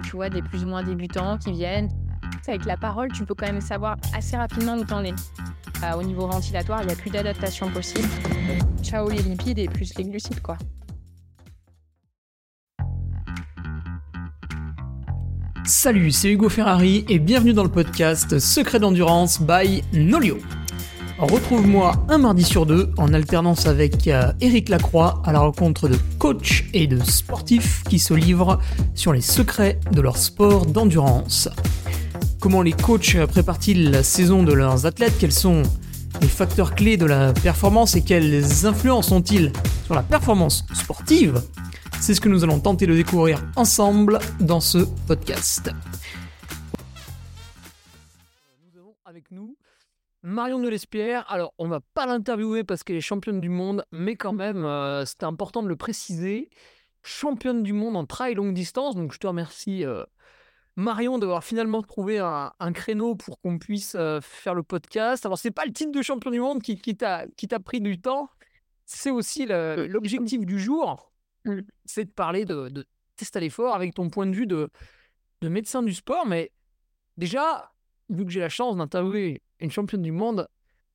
tu vois, des plus ou moins débutants qui viennent. Avec la parole, tu peux quand même savoir assez rapidement où t'en es. Euh, au niveau ventilatoire, il n'y a plus d'adaptation possible. Ciao les lipides et plus les glucides, quoi. Salut, c'est Hugo Ferrari et bienvenue dans le podcast Secret d'endurance by Nolio. Retrouve-moi un mardi sur deux en alternance avec Eric Lacroix à la rencontre de coachs et de sportifs qui se livrent sur les secrets de leur sport d'endurance. Comment les coachs préparent-ils la saison de leurs athlètes? Quels sont les facteurs clés de la performance et quelles influences ont-ils sur la performance sportive? C'est ce que nous allons tenter de découvrir ensemble dans ce podcast. Marion de l'Espierre. Alors, on ne va pas l'interviewer parce qu'elle est championne du monde, mais quand même, euh, c'était important de le préciser. Championne du monde en trail longue distance. Donc, je te remercie, euh, Marion, d'avoir finalement trouvé un, créneau pour qu'on puisse euh, faire le podcast. Alors, c'est pas le titre de champion du monde qui, qui t'a pris du temps. C'est aussi l'objectif du jour. C'est de parler de, de test à l'effort avec ton point de vue de, de médecin du sport. Mais déjà, vu que j'ai la chance d'interviewer une championne du monde,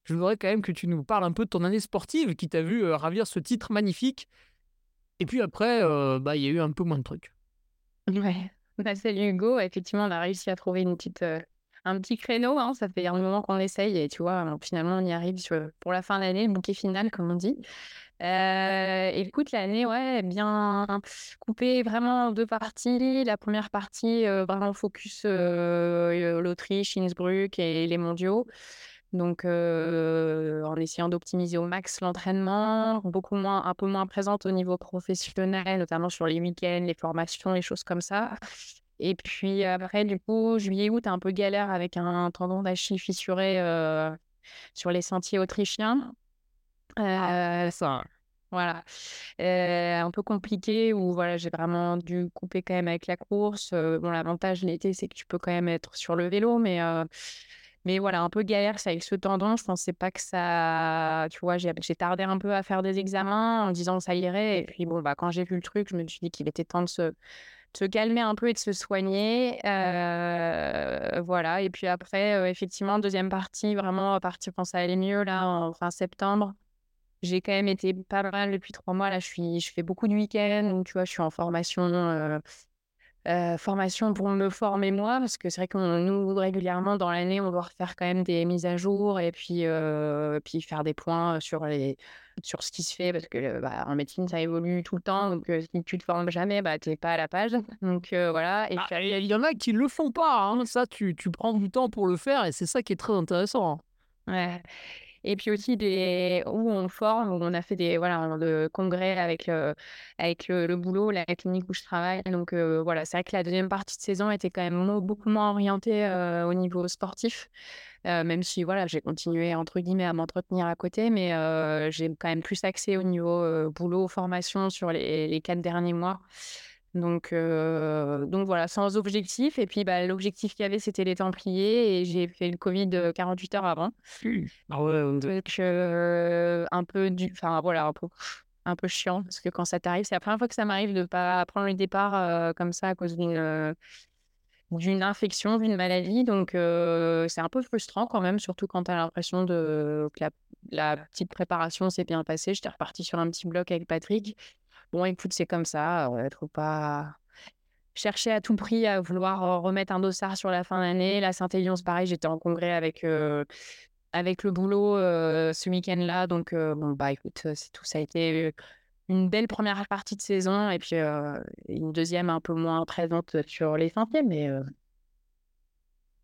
je voudrais quand même que tu nous parles un peu de ton année sportive qui t'a vu euh, ravir ce titre magnifique. Et puis après, euh, bah, il y a eu un peu moins de trucs. Ouais, bah, salut Hugo. Effectivement, on a réussi à trouver une petite, euh, un petit créneau. Hein. Ça fait un moment qu'on essaye et tu vois, finalement, on y arrive pour la fin d'année, le bouquet final, comme on dit. Euh, écoute, l'année, ouais, bien coupée vraiment en deux parties. La première partie, vraiment focus l'Autriche, Innsbruck et les mondiaux. Donc, en essayant d'optimiser au max l'entraînement, beaucoup moins, un peu moins présente au niveau professionnel, notamment sur les week-ends, les formations, les choses comme ça. Et puis après, du coup, juillet-août, un peu galère avec un tendon d'Achille fissuré sur les sentiers autrichiens. Euh, ça, voilà. Un peu compliqué où voilà, j'ai vraiment dû couper quand même avec la course. Euh, bon, l'avantage l'été, c'est que tu peux quand même être sur le vélo, mais, mais voilà, un peu galère, ça avec ce tendon. Je pensais pas que ça. Tu vois, j'ai tardé un peu à faire des examens en disant que ça irait. Et puis, bon, bah, quand j'ai vu le truc, je me suis dit qu'il était temps de se, se calmer un peu et de se soigner. voilà. Et puis après, effectivement, deuxième partie, vraiment à partir quand ça allait mieux, là, en fin septembre. J'ai quand même été pas mal depuis trois mois. Là, je, suis, je fais beaucoup de week-ends. Donc, tu vois, je suis en formation, euh, euh, formation pour me former moi. Parce que c'est vrai que nous, régulièrement, dans l'année, on doit refaire quand même des mises à jour et puis, euh, puis faire des points sur, les, sur ce qui se fait. Parce que bah, en médecine, ça évolue tout le temps. Donc, si tu te formes jamais, bah, tu n'es pas à la page. Donc, voilà. Ah, il y en a qui ne le font pas. Hein. Ça, tu, tu prends du temps pour le faire et c'est ça qui est très intéressant. Ouais. Et puis aussi des, où on forme, où on a fait des voilà, de congrès avec, le, avec le, boulot, la clinique où je travaille. Donc voilà, c'est vrai que la deuxième partie de saison était quand même beaucoup moins orientée au niveau sportif. même si voilà, j'ai continué entre guillemets à m'entretenir à côté, mais j'ai quand même plus accès au niveau boulot, formation sur les, les quatre derniers mois. Donc, donc voilà, sans objectif. Et puis, bah, l'objectif qu'il y avait, c'était les Templiers. Et j'ai fait le Covid 48 heures avant. Ah ouais, Donc, un peu du... Enfin, voilà, un peu, un peu chiant. Parce que quand ça t'arrive, c'est la première fois que ça m'arrive de ne pas prendre le départ comme ça à cause d'une d'une infection, d'une maladie. Donc, c'est un peu frustrant quand même, surtout quand tu as l'impression de, que la, la petite préparation s'est bien passée. J'étais repartie sur un petit bloc avec Patrick. Bon, écoute, c'est comme ça. Il faut pas chercher à tout prix à vouloir remettre un dossard sur la fin d'année. La Saint-Élion, c'est pareil. J'étais en congrès avec, avec le boulot ce week-end-là. Donc, bon, bah écoute, c'est tout. Ça a été une belle première partie de saison et puis une deuxième un peu moins présente sur les centièmes. Mais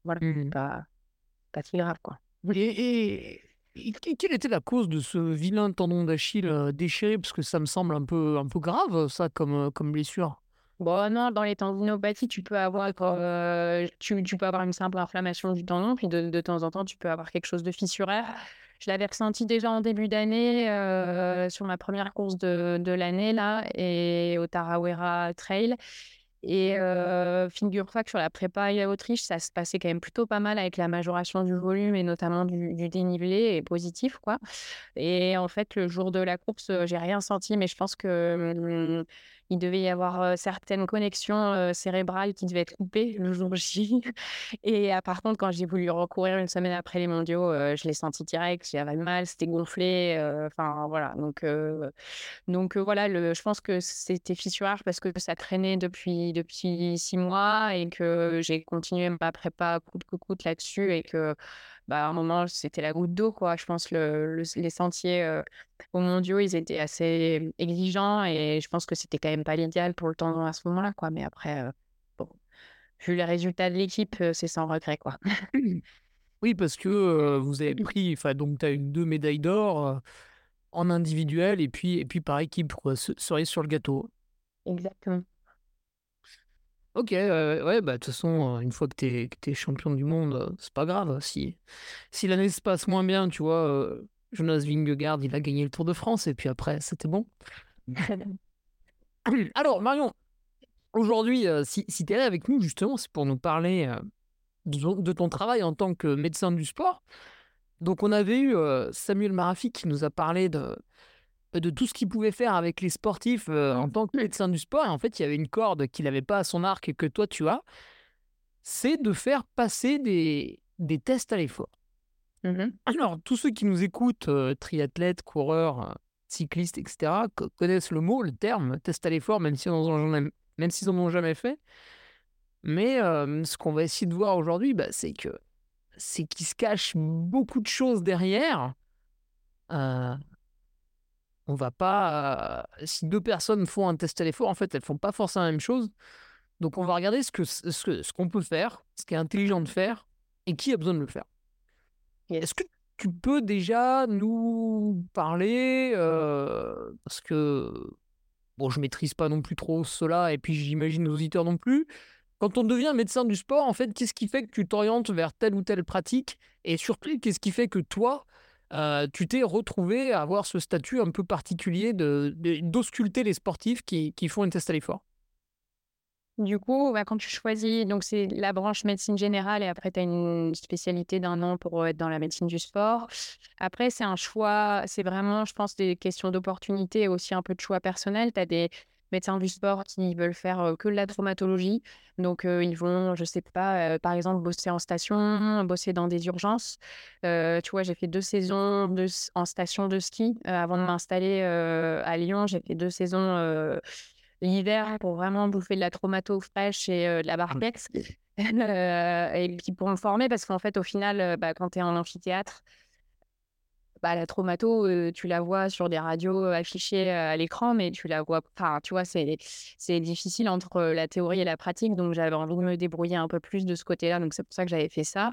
voilà, mmh pas, pas si grave, quoi. Et, quelle était la cause de ce vilain tendon d'Achille euh, déchiré? Parce que ça me semble un peu, un peu grave, ça, comme, euh, comme blessure. Bon, non, dans les tendinopathies, tu peux avoir, euh, tu, peux avoir une simple inflammation du tendon, puis de, de, temps en temps, tu peux avoir quelque chose de fissuraire. Je l'avais ressenti déjà en début d'année sur ma première course de, de l'année, là, et au Tarawera Trail. Et figure-toi que sur la prépa à Autriche, ça se passait quand même plutôt pas mal avec la majoration du volume et notamment du, dénivelé et positif, quoi. Et en fait, le jour de la course, j'ai rien senti, mais je pense que il devait y avoir certaines connexions cérébrales qui devaient être coupées le jour J. Et par contre, quand j'ai voulu recourir une semaine après les mondiaux, je l'ai senti direct, j'avais mal, c'était gonflé. Enfin, voilà. Donc, donc voilà, le, je pense que c'était fissurage parce que ça traînait depuis, depuis six mois et que j'ai continué ma prépa coûte que coûte là-dessus et que bah, à un moment, c'était la goutte d'eau, quoi. Je pense que les sentiers euh, aux mondiaux, ils étaient assez exigeants et je pense que c'était quand même pas l'idéal pour le temps à ce moment-là, quoi. Mais après, euh, bon, vu les résultats de l'équipe, c'est sans regret, quoi. oui, parce que vous avez pris, enfin, donc tu as eu deux médailles d'or en individuel et puis, et puis par équipe, quoi. Cerise sur le gâteau. Exactement. Ok, ouais, bah, de toute façon, une fois que tu es, champion du monde, c'est pas grave. Si, si l'année se passe moins bien, tu vois, Jonas Vingegaard, il a gagné le Tour de France et puis après, c'était bon. Alors, Marion, aujourd'hui, si, si tu es là avec nous, justement, c'est pour nous parler de, ton travail en tant que médecin du sport. Donc, on avait eu Samuel Marafi qui nous a parlé de, de tout ce qu'il pouvait faire avec les sportifs euh, en tant que médecin du sport. Et en fait, il y avait une corde qu'il n'avait pas à son arc et que toi, tu as. C'est de faire passer des, des tests à l'effort. Mmh Alors, tous ceux qui nous écoutent, euh, triathlètes, coureurs, cyclistes, etc., connaissent le mot, le terme test à l'effort, même s'ils n'en ont, ont jamais fait. Mais ce qu'on va essayer de voir aujourd'hui, bah, c'est que c'est qu'il se cache beaucoup de choses derrière on va pas. si deux personnes font un test à l'effort, en fait, elles font pas forcément la même chose. Donc, on va regarder ce qu'on ce, ce qu'on peut faire, ce qui est intelligent de faire et qui a besoin de le faire. Est-ce que tu peux déjà nous parler Parce que bon, je maîtrise pas non plus trop cela et puis j'imagine nos auditeurs non plus. Quand on devient médecin du sport, en fait, qu'est-ce qui fait que tu t'orientes vers telle ou telle pratique Et surtout, qu'est-ce qui fait que toi, euh, tu t'es retrouvé à avoir ce statut un peu particulier d'ausculter de, les sportifs qui, qui, font une test à l'effort Du coup, bah, quand tu choisis, donc c'est la branche médecine générale et après tu as une spécialité d'un an pour être dans la médecine du sport. Après, c'est un choix, c'est vraiment, je pense, des questions d'opportunité et aussi un peu de choix personnel. Tu as des médecins du sport qui veulent faire que de la traumatologie. Donc, ils vont, je sais pas, par exemple, bosser en station, bosser dans des urgences. tu vois, j'ai fait deux saisons de, en station de ski avant de m'installer à Lyon. J'ai fait deux saisons l'hiver pour vraiment bouffer de la traumato fraîche et de la barbex. et puis pour me former, parce qu'en fait, au final, bah, quand tu es en amphithéâtre, bah, la traumato, tu la vois sur des radios affichées à l'écran, mais tu la vois, enfin, tu vois, c'est, c'est difficile entre la théorie et la pratique. Donc, j'avais envie de me débrouiller un peu plus de ce côté-là. Donc, c'est pour ça que j'avais fait ça.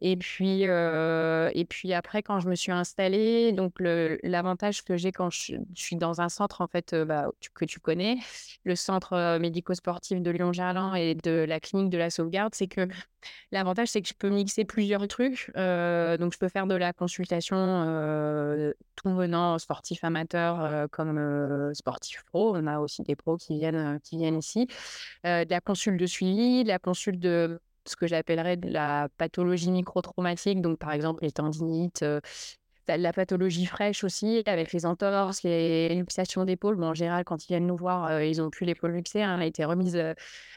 Et puis, et puis après, quand je me suis installée, donc, l'avantage que j'ai quand je, suis dans un centre, en fait, bah, que tu connais, le centre médico-sportif de Lyon-Gerland et de la clinique de la sauvegarde, c'est que L'avantage, c'est que je peux mixer plusieurs trucs. donc, je peux faire de la consultation tout venant sportif amateur comme sportif pro. On a aussi des pros qui viennent, qui viennent ici. de la consulte de suivi, de la consulte de ce que j'appellerais de la pathologie microtraumatique. Donc, par exemple, les tendinites, la pathologie fraîche aussi, avec les entorses, les luxations d'épaule. En général, quand ils viennent nous voir, euh, ils n'ont plus l'épaule luxée. Hein, elle a été remise euh,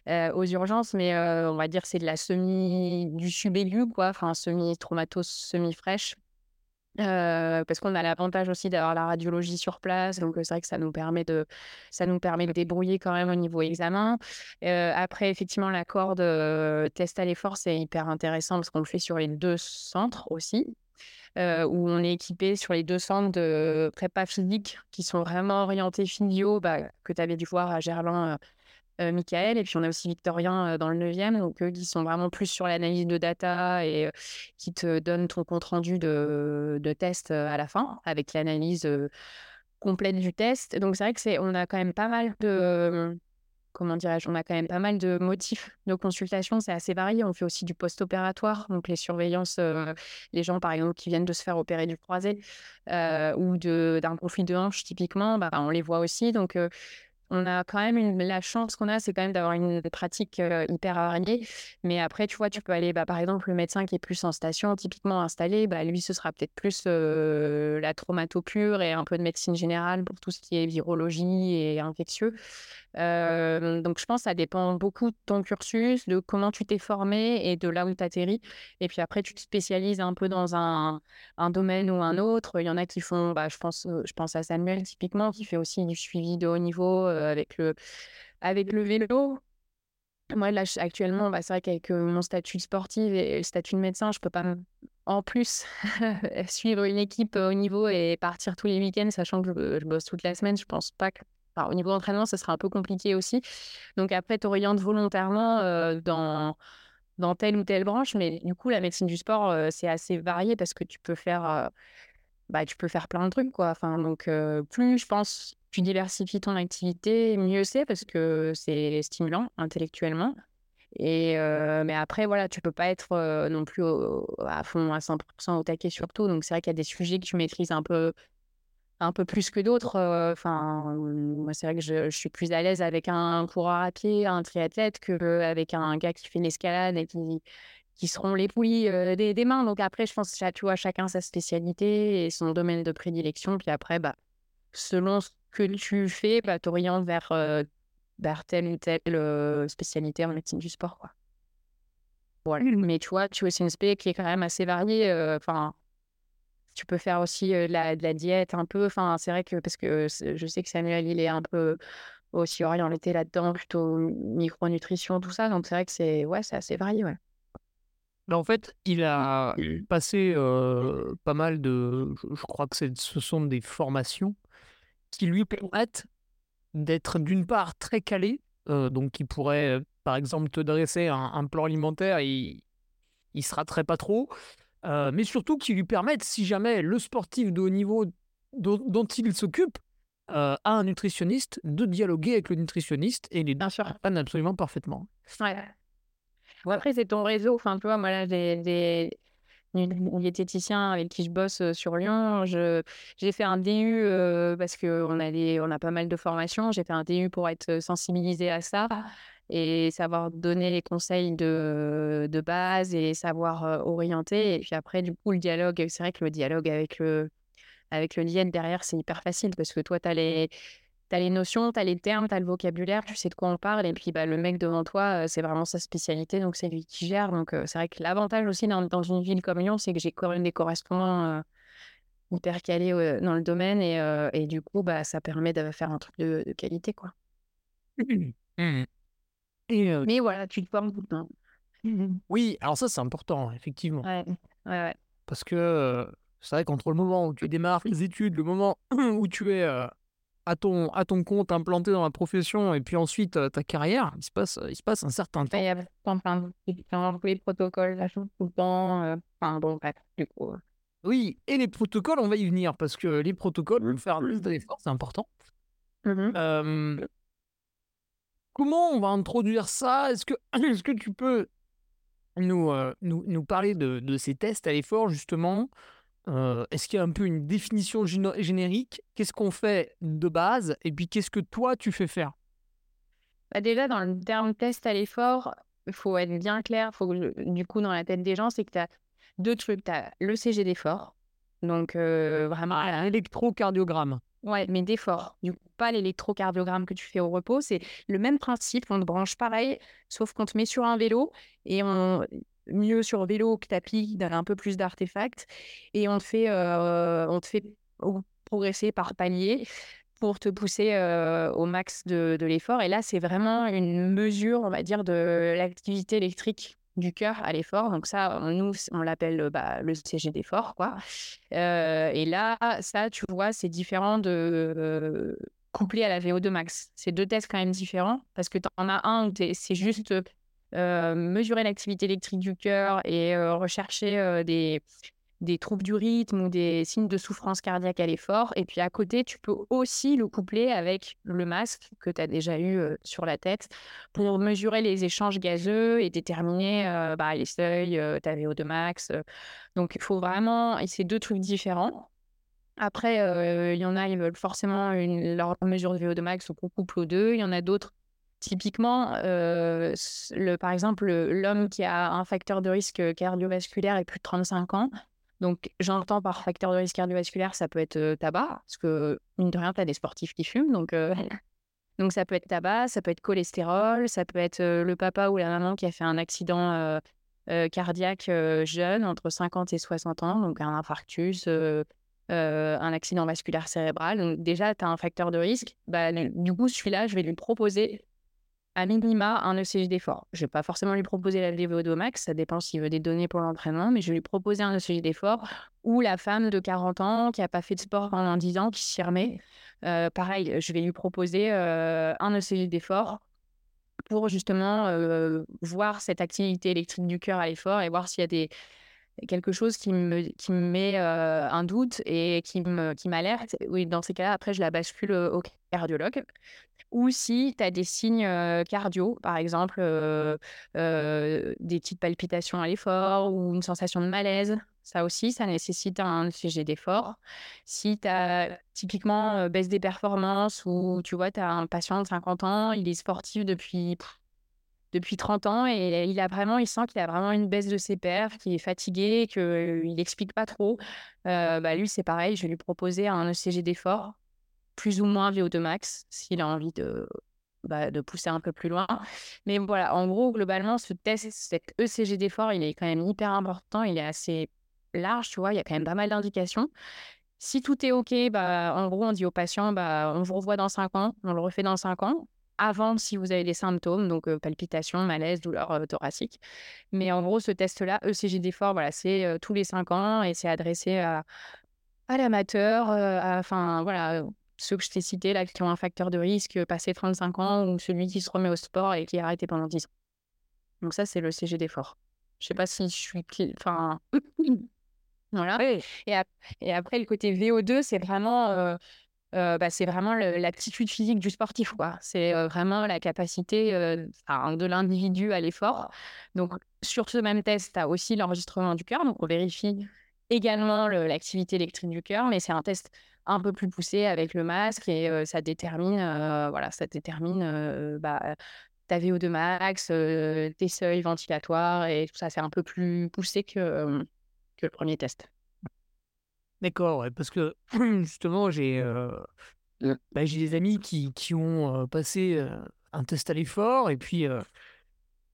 euh, aux urgences, mais on va dire c'est de la semi du subaigu, quoi, enfin semi-traumatose, semi-fraîche. Parce qu'on a l'avantage aussi d'avoir la radiologie sur place, donc c'est vrai que ça nous permet de ça nous permet de débrouiller quand même au niveau examen. après, effectivement, la corde test à l'effort, c'est hyper intéressant parce qu'on le fait sur les deux centres aussi. Euh, où on est équipé sur les deux centres de prépa physique qui sont vraiment orientés physio, bah, que tu avais dû voir à Gerland, euh, euh, Michael. Et puis on a aussi Victorien dans le 9e, donc eux qui sont vraiment plus sur l'analyse de data et qui te donnent ton compte rendu de, de test à la fin avec l'analyse complète du test. Donc c'est vrai que c'est, on a quand même pas mal de comment dirais-je, on a quand même pas mal de motifs. Nos consultations, c'est assez varié. On fait aussi du post-opératoire, donc les surveillances, euh, les gens par exemple qui viennent de se faire opérer du croisé euh, ou d'un conflit de hanche typiquement, bah, on les voit aussi. Donc euh, on a quand même une, la chance qu'on a, c'est quand même d'avoir une pratique hyper variée. Mais après, tu vois, tu peux aller, bah, par exemple, le médecin qui est plus en station, typiquement installé, bah, lui, ce sera peut-être plus la traumato pure et un peu de médecine générale pour tout ce qui est virologie et infectieux. donc, je pense que ça dépend beaucoup de ton cursus, de comment tu t'es formé et de là où tu atterris. Et puis après, tu te spécialises un peu dans un, un domaine ou un autre. Il y en a qui font, bah, je, pense, je pense à Samuel typiquement, qui fait aussi du suivi de haut niveau avec, le, avec le vélo. Moi, là, actuellement, bah, c'est vrai qu'avec mon statut de sportive et le statut de médecin, je peux pas en plus suivre une équipe au niveau et partir tous les week-ends, sachant que je, bosse toute la semaine. Je pense pas que au niveau entraînement, ça sera un peu compliqué aussi. Donc après, tu orientes volontairement dans, dans telle ou telle branche. Mais du coup, la médecine du sport, c'est assez varié parce que tu peux faire, bah, tu peux faire plein de trucs. Quoi. Enfin, donc, plus je pense, tu diversifies ton activité, mieux c'est parce que c'est stimulant intellectuellement. Et mais après, voilà, tu peux pas être non plus à fond à 100% au taquet sur tout. Donc, c'est vrai qu'il y a des sujets que tu maîtrises un peu un peu plus que d'autres. Enfin, moi, c'est vrai que je, suis plus à l'aise avec un coureur à pied, un triathlète, qu'avec un gars qui fait l'escalade et qui, qui seront les poulies des, des, mains. Donc après, je pense que tu vois, chacun sa spécialité et son domaine de prédilection. Puis après, bah, selon ce que tu fais, bah, tu orientes vers, vers telle ou telle spécialité en médecine du sport. Quoi. Voilà. Mais tu vois, tu as aussi une spé qui est quand même assez variée. Enfin, tu peux faire aussi de, la, diète un peu. Enfin, c'est vrai que parce que je sais que Samuel, il est un peu aussi orienté là-dedans, plutôt micronutrition, tout ça. Donc c'est vrai que c'est ouais, c'est assez varié. Ouais. Bah, en fait, il a passé pas mal de. Je, crois que ce sont des formations qui lui permettent d'être d'une part très calé, donc qui pourrait par exemple te dresser un, plan alimentaire et il sera très pas trop, euh, mais surtout qui lui permettent, si jamais le sportif de haut niveau dont, il s'occupe a un nutritionniste, de dialoguer avec le nutritionniste et les deux absolument parfaitement. Ouais. Après, c'est ton réseau. Enfin, tu vois, moi, là, j'ai des diététiciens avec qui je bosse euh, sur Lyon. J'ai fait un DU parce qu'on a, on a pas mal de formations. J'ai fait un DU pour être sensibilisé à ça et savoir donner les conseils de, de base et savoir orienter. Et puis après, du coup, le dialogue, c'est vrai que le dialogue avec le, avec le lien derrière, c'est hyper facile parce que toi, tu as les, as les notions, tu as les termes, tu as le vocabulaire, tu sais de quoi on parle. Et puis, bah, le mec devant toi, c'est vraiment sa spécialité, donc c'est lui qui gère. Donc, c'est vrai que l'avantage aussi dans, dans, une ville comme Lyon, c'est que j'ai quand même des correspondants hyper calés dans le domaine. Et, et, du coup, bah, ça permet de faire un truc de, qualité. quoi. Mmh. Mais voilà, tu te formes tout le temps. Oui, alors ça, c'est important, effectivement. Ouais, ouais, ouais. Parce que c'est vrai qu'entre le moment où tu démarres les études, le moment où tu es à, ton, à ton compte implanté dans la profession et puis ensuite ta carrière, il se passe, il se passe un certain temps. Il y a plein, de les protocoles, la chose tout le temps. Enfin, bon, bref, du coup. Oui, et les protocoles, on va y venir parce que les protocoles, faire de l'effort, c'est important. Mmh Comment on va introduire ça? Est-ce que, est que tu peux nous, euh, nous, nous, parler de, de, ces tests à l'effort, justement? Euh, Est-ce qu'il y a un peu une définition générique? Qu'est-ce qu'on fait de base? Et puis, qu'est-ce que toi, tu fais faire? Bah Déjà, dans le terme test à l'effort, il faut être bien clair. Faut du coup, dans la tête des gens, c'est que tu as deux trucs. Tu as le CG d'effort, donc euh, vraiment un électrocardiogramme. Ouais, mais d'effort. Du coup, pas l'électrocardiogramme que tu fais au repos. C'est le même principe. On te branche pareil, sauf qu'on te met sur un vélo et on mieux sur vélo que tapis, un peu plus d'artefacts et on te fait, euh, on te fait progresser par palier pour te pousser euh, au max de, de l'effort. Et là, c'est vraiment une mesure, on va dire, de l'activité électrique du cœur à l'effort. Donc ça, nous, on l'appelle bah, le CG d'effort, quoi. et là, ça, tu vois, c'est différent de couplé à la VO2 max. C'est deux tests quand même différents parce que tu en as un où c'est juste mesurer l'activité électrique du cœur et rechercher des, des troubles du rythme ou des signes de souffrance cardiaque à l'effort. Et puis à côté, tu peux aussi le coupler avec le masque que tu as déjà eu sur la tête pour mesurer les échanges gazeux et déterminer bah, les seuils, ta VO2 max. Donc il faut vraiment, et c'est deux trucs différents. Après, il y en a, ils veulent forcément leur mesure de VO2 max ou qu'on couple aux 2. Il y en a d'autres, typiquement, le par exemple, l'homme qui a un facteur de risque, cardiovasculaire et plus de 35 ans. Donc j'entends par facteur de risque cardiovasculaire, ça peut être, tabac, parce que mine de rien, tu as des sportifs qui fument, donc donc ça peut être tabac, ça peut être cholestérol, ça peut être, le papa ou la maman qui a fait un accident, cardiaque, jeune, entre 50 et 60 ans, donc un infarctus, un accident vasculaire cérébral. Donc déjà, tu as un facteur de risque. Bah, du coup, celui-là, je vais lui proposer à minima un ECG d'effort. Je ne vais pas forcément lui proposer la VO2 max, ça dépend s'il veut des données pour l'entraînement, mais je vais lui proposer un ECG d'effort ou la femme de 40 ans qui n'a pas fait de sport pendant 10 ans, qui s'y remet. pareil, je vais lui proposer un ECG d'effort pour justement voir cette activité électrique du cœur à l'effort et voir s'il y a des, quelque chose qui me, qui me met un doute et qui m'alerte. Qui m'alerte. oui, dans ces cas-là, après, je la bascule au cardiologue. Ou si tu as des signes cardio, par exemple des petites palpitations à l'effort ou une sensation de malaise, ça aussi, ça nécessite un ECG d'effort. Si tu as typiquement baisse des performances ou tu vois, tu as un patient de 50 ans, il est sportif depuis depuis 30 ans et il a vraiment, il sent qu'il a vraiment une baisse de ses perfs, qu'il est fatigué, qu'il n'explique pas trop. bah lui, c'est pareil, je vais lui proposer un ECG d'effort, plus ou moins VO2 max, s'il a envie de, bah, de pousser un peu plus loin. Mais voilà, en gros, globalement, ce test, cet ECG d'effort, il est quand même hyper important, il est assez large, tu vois, il y a quand même pas mal d'indications. Si tout est OK, bah, en gros, on dit au patient, bah, on vous revoit dans 5 ans, on le refait dans 5 ans avant si vous avez des symptômes, donc palpitations, malaise, douleur thoracique. Mais en gros, ce test-là, ECG d'effort, voilà, c'est tous les 5 ans et c'est adressé à, à l'amateur, enfin voilà, ceux que je t'ai cités là, qui ont un facteur de risque passé 35 ans ou celui qui se remet au sport et qui a arrêté pendant 10 ans. Donc ça, c'est le CG d'effort. Je sais pas si je suis... Enfin... voilà. Et, et, après, le côté VO2, c'est vraiment bah, c'est vraiment l'aptitude physique du sportif. quoi. C'est vraiment la capacité de l'individu à l'effort. Donc, sur ce même test, tu as aussi l'enregistrement du cœur. Donc, on vérifie également l'activité électrique du cœur, mais c'est un test un peu plus poussé avec le masque et ça détermine, voilà, ça détermine bah, ta VO2 max, tes seuils ventilatoires et tout ça. C'est un peu plus poussé que, que le premier test. D'accord, ouais, parce que justement, j'ai mmh. bah, j'ai des amis qui, qui ont passé un test à l'effort et puis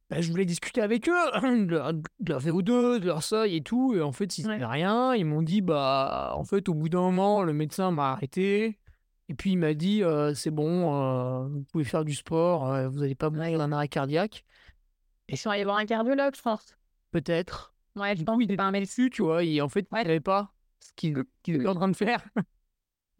bah, je voulais discuter avec eux de leur, de VO2, de leur seuil et tout. Et en fait, ils ouais. rien. Ils m'ont dit, bah, en fait, au bout d'un moment, le médecin m'a arrêté. Et puis il m'a dit, c'est bon, vous pouvez faire du sport, vous n'allez pas mourir d'un arrêt cardiaque. Ils sont allés voir un cardiologue, je pense. Peut-être. Ouais, je pense. Il pas un médecin, tu vois. Et en fait, il ne pas ce qu'ils étaient en train de faire.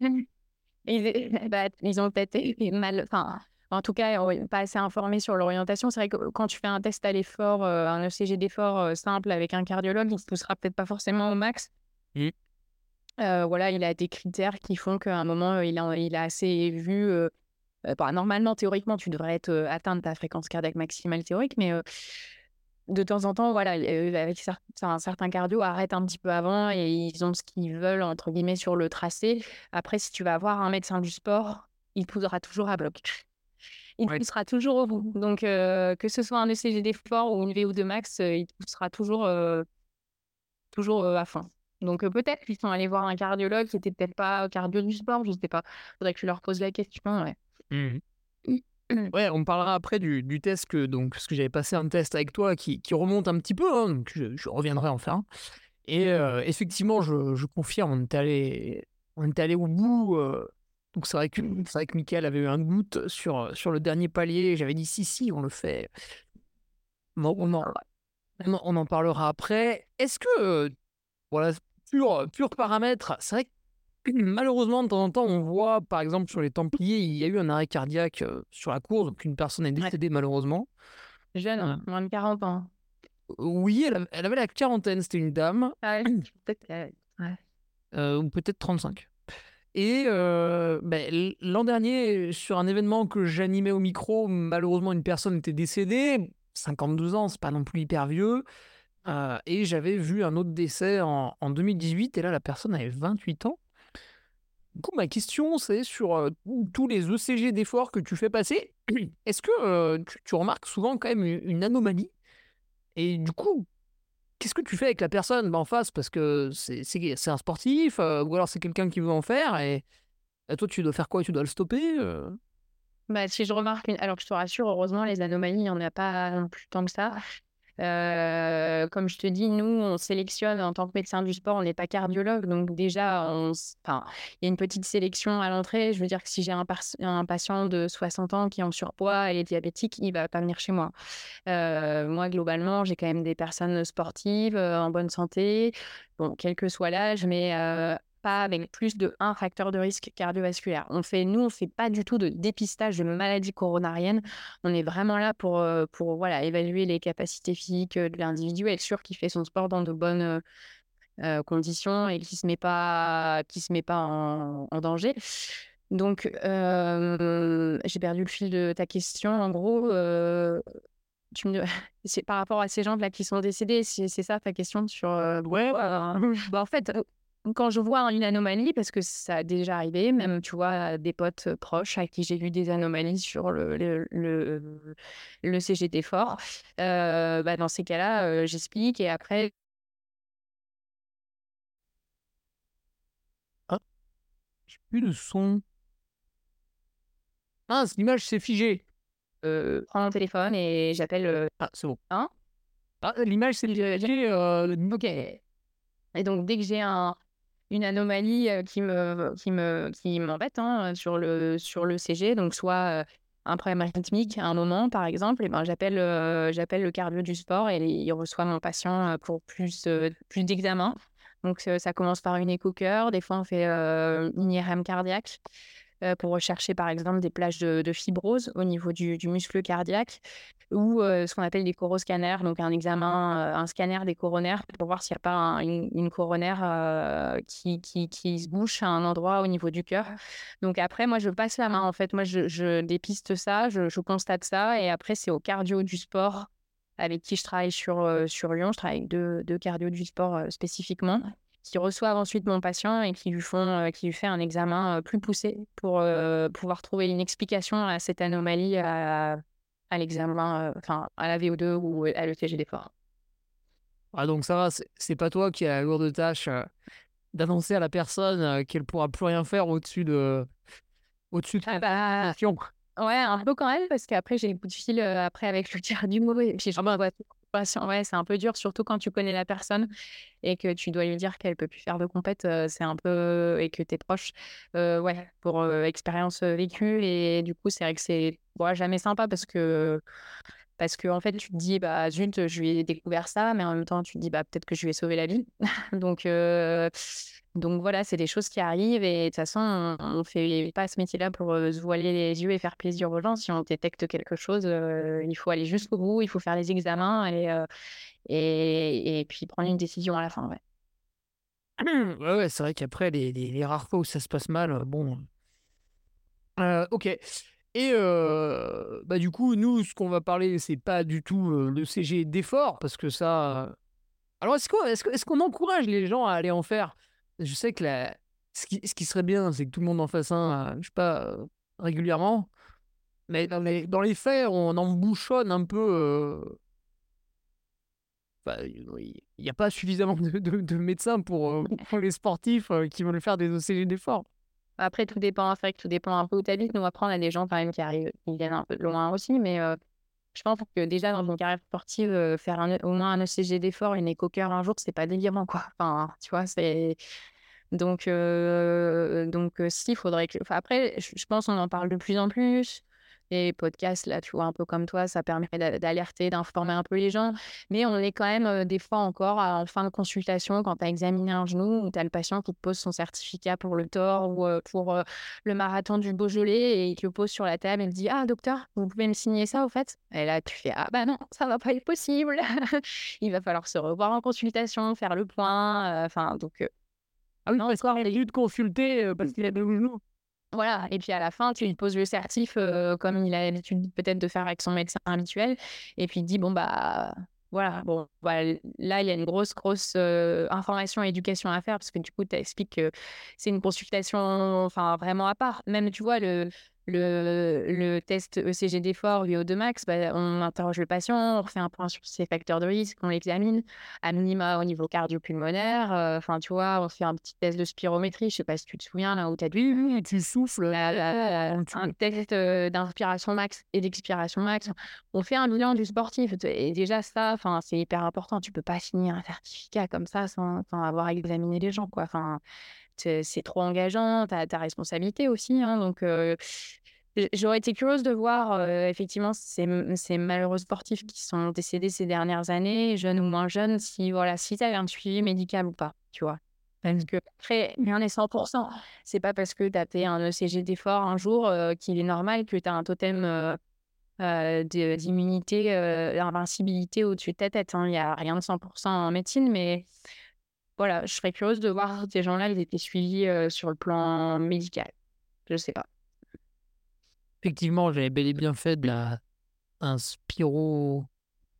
ils, bah, ils ont peut-être mal. Enfin, en tout cas, pas assez informés sur l'orientation. C'est vrai que quand tu fais un test à l'effort, euh, un ECG d'effort euh, simple avec un cardiologue, il ne poussera peut-être pas forcément au max. Mmh. Euh, voilà, il a des critères qui font qu'à un moment, il a, il a assez vu. Bah, normalement, théoriquement, tu devrais être atteindre ta fréquence cardiaque maximale théorique, mais de temps en temps, voilà, avec certains, certains cardio arrêtent un petit peu avant et ils ont ce qu'ils veulent, entre guillemets, sur le tracé. Après, si tu vas voir un médecin du sport, il poussera toujours à bloc. Il poussera toujours au bout. Donc, que ce soit un ECG d'effort ou une VO2 max, il poussera toujours, toujours à fond. Donc, peut-être qu'ils sont allés voir un cardiologue qui n'était peut-être pas cardio du sport, je ne sais pas. Il faudrait que je leur pose la question. Ouais. Mmh Ouais, on parlera après du, du, test que donc parce que j'avais passé un test avec toi qui, qui remonte un petit peu, hein, donc je, reviendrai en faire Et euh, effectivement, je, je, confirme, on est allé, on est allé au bout. Euh, donc c'est vrai que c'est vrai que Michael avait eu un doute sur sur le dernier palier. J'avais dit si si, on le fait. Bon, on en, on en parlera après. Est-ce que euh, voilà pur pur paramètre, c'est vrai que Malheureusement, de temps en temps, on voit, par exemple, sur les Templiers, il y a eu un arrêt cardiaque sur la course, donc une personne est décédée malheureusement. Jeune, moins de 40 ans. Oui, elle, avait la quarantaine, c'était une dame. Ah peut-être ouais. ou peut-être 35. Et ben, l'an dernier, sur un événement que j'animais au micro, malheureusement, une personne était décédée. 52 ans, c'est pas non plus hyper vieux. et j'avais vu un autre décès en, en 2018, et là, la personne avait 28 ans. Du coup, ma question, c'est sur tous les ECG d'effort que tu fais passer, est-ce que tu, remarques souvent quand même une, anomalie? Et du coup, qu'est-ce que tu fais avec la personne en face? Parce que c'est un sportif, ou alors c'est quelqu'un qui veut en faire, et, toi, tu dois faire quoi? Tu dois le stopper bah, si je remarque une... Alors, je te rassure, heureusement, les anomalies, il n'y en a pas plus tant que ça. Euh, comme je te dis, nous, on sélectionne en tant que médecin du sport, on n'est pas cardiologue. Donc, déjà, il y a une petite sélection à l'entrée. Je veux dire que si j'ai un, patient de 60 ans qui est en surpoids et est diabétique, il ne va pas venir chez moi. Euh, moi, globalement, j'ai quand même des personnes sportives, euh, en bonne santé, bon, quel que soit l'âge, mais pas avec plus de un facteur de risque cardiovasculaire. On fait, nous, on fait pas du tout de dépistage de maladies coronariennes. On est vraiment là pour, euh, pour voilà, évaluer les capacités physiques euh, de l'individu, être sûr qu'il fait son sport dans de bonnes euh, conditions et qu'il se met pas, qui se met pas en, danger. Donc, j'ai perdu le fil de ta question. En gros, tu me... c'est par rapport à ces gens là qui sont décédés, c'est ça ta question sur. ouais. Bah, en fait, quand je vois une anomalie, parce que ça a déjà arrivé, même, tu vois, des potes proches à qui j'ai vu des anomalies sur le, le, le, CGT fort, euh, bah, dans ces cas-là, euh, j'explique et après. Ah, j'ai plus de son. Ah, l'image s'est figée. Euh, prends mon téléphone et j'appelle. Ah, c'est bon. Hein? Ah, l'image s'est figée. Ok. Et donc, dès que j'ai un, une anomalie qui me qui me qui m'embête hein, sur le sur le CG donc soit un problème rythmique à un moment par exemple et ben j'appelle j'appelle le cardio du sport et il reçoit mon patient pour plus plus d'examens. Donc ça commence par une éco-cœur des fois on fait une IRM cardiaque pour rechercher par exemple des plages de, fibrose au niveau du, muscle cardiaque ou ce qu'on appelle des coroscanners, donc un examen, un scanner des coronaires pour voir s'il n'y a pas une, coronaire qui, qui, qui, se bouche à un endroit au niveau du cœur. Donc après, moi, je passe la main. En fait, moi, je, dépiste ça, je, constate ça, et après, c'est au cardio du sport avec qui je travaille sur, sur Lyon. Je travaille avec deux, deux cardio du sport spécifiquement qui reçoivent ensuite mon patient et qui lui font, euh, qui lui fait un examen plus poussé pour pouvoir trouver une explication à cette anomalie à, à l'examen, enfin à la VO2 ou à l'ETG d'effort. Ah donc ça va, c'est pas toi qui as la lourde tâche d'annoncer à la personne qu'elle pourra plus rien faire au-dessus de au-dessus de ah bah, Ouais, un peu quand même, parce qu'après j'ai un coup de fil après avec le tiers du mot et puis je ah bah, Ouais, c'est un peu dur, surtout quand tu connais la personne et que tu dois lui dire qu'elle peut plus faire de compète, c'est un peu et que tu es proche. ouais, pour expérience vécue et du coup, c'est vrai que c'est jamais sympa parce que parce que en fait, tu te dis bah zut, je lui ai découvert ça, mais en même temps, tu te dis bah peut-être que je lui ai sauvé la vie. Donc donc voilà, c'est des choses qui arrivent et de toute façon, on ne fait pas ce métier-là pour se voiler les yeux et faire plaisir aux gens. Si on détecte quelque chose, il faut aller jusqu'au bout, il faut faire les examens et, et, et, puis prendre une décision à la fin. Ouais, ouais, ouais c'est vrai qu'après, les, les, rares fois où ça se passe mal, bon. ok. Et bah, du coup, nous, ce qu'on va parler, c'est pas du tout le CG d'effort, parce que ça. Alors, est-ce qu'on est est qu'on encourage les gens à aller en faire? Je sais que la... ce, qui, ce qui serait bien, c'est que tout le monde en fasse un, je sais pas, euh, régulièrement. Mais dans les, dans les faits, on en bouchonne un peu. Euh, il n'y a pas suffisamment de, de, médecins pour, euh, pour, les sportifs qui veulent faire des OCG d'effort. Après, tout dépend, vrai que tout dépend un peu où tu habites. Nous, après, on a des gens quand même qui arrivent, qui viennent un peu de loin aussi, mais je pense que déjà dans une carrière sportive, faire un, au moins un ECG d'effort, une éco-cœur un jour, c'est pas délirant, quoi. Enfin, tu vois, c'est. Donc, donc si, il faudrait que. après, je pense qu'on en parle de plus en plus les podcasts, là, tu vois, un peu comme toi, ça permet d'alerter, d'informer un peu les gens. Mais on est quand même des fois encore en fin de consultation, quand tu as examiné un genou, ou tu as le patient qui te pose son certificat pour le tort ou pour le marathon du Beaujolais et il te le pose sur la table et te dit Ah, docteur, vous pouvez me signer ça au fait? Et là, tu fais Ah, bah non, ça va pas être possible. il va falloir se revoir en consultation, faire le point. Enfin, donc. ah oui, non, il a dû te consulter parce qu'il a des genoux. Voilà, et puis à la fin, tu lui poses le certif comme il a l'habitude peut-être de faire avec son médecin habituel, et puis il dit bon bah voilà, bon, bah, là, il y a une grosse, grosse euh, information et éducation à faire parce que du coup, tu expliques que c'est une consultation enfin, vraiment à part. Même, tu vois, le, le, le test ECG d'effort VO2 max, bah, on interroge le patient, on refait un point sur ses facteurs de risque, on l'examine, à minima au niveau cardio-pulmonaire. Euh, enfin, tu vois, on fait un petit test de spirométrie. Je sais pas si tu te souviens, là où tu as vu, tu souffles. un test euh, d'inspiration max et d'expiration max. On fait un bilan du sportif. Et déjà, ça, c'est hyper important. Tu peux pas signer un certificat comme ça sans, sans avoir examiné les gens, quoi. Enfin, c'est trop engageant, tu as ta responsabilité aussi. Hein, donc, j'aurais été curieuse de voir effectivement ces, ces, malheureux sportifs qui sont décédés ces dernières années, jeunes ou moins jeunes, si, voilà, si tu avais un suivi médical ou pas, tu vois? Parce que après, rien n'est 100%. C'est pas parce que tu as fait un ECG d'effort un jour qu'il est normal que tu as un totem d'immunité, d'invincibilité au-dessus de ta tête. Hein. Il n'y a rien de 100% en médecine, mais voilà, je serais curieuse de voir ces gens-là, ils étaient suivis sur le plan médical. Je sais pas. Effectivement, j'avais bel et bien fait de la un spiro.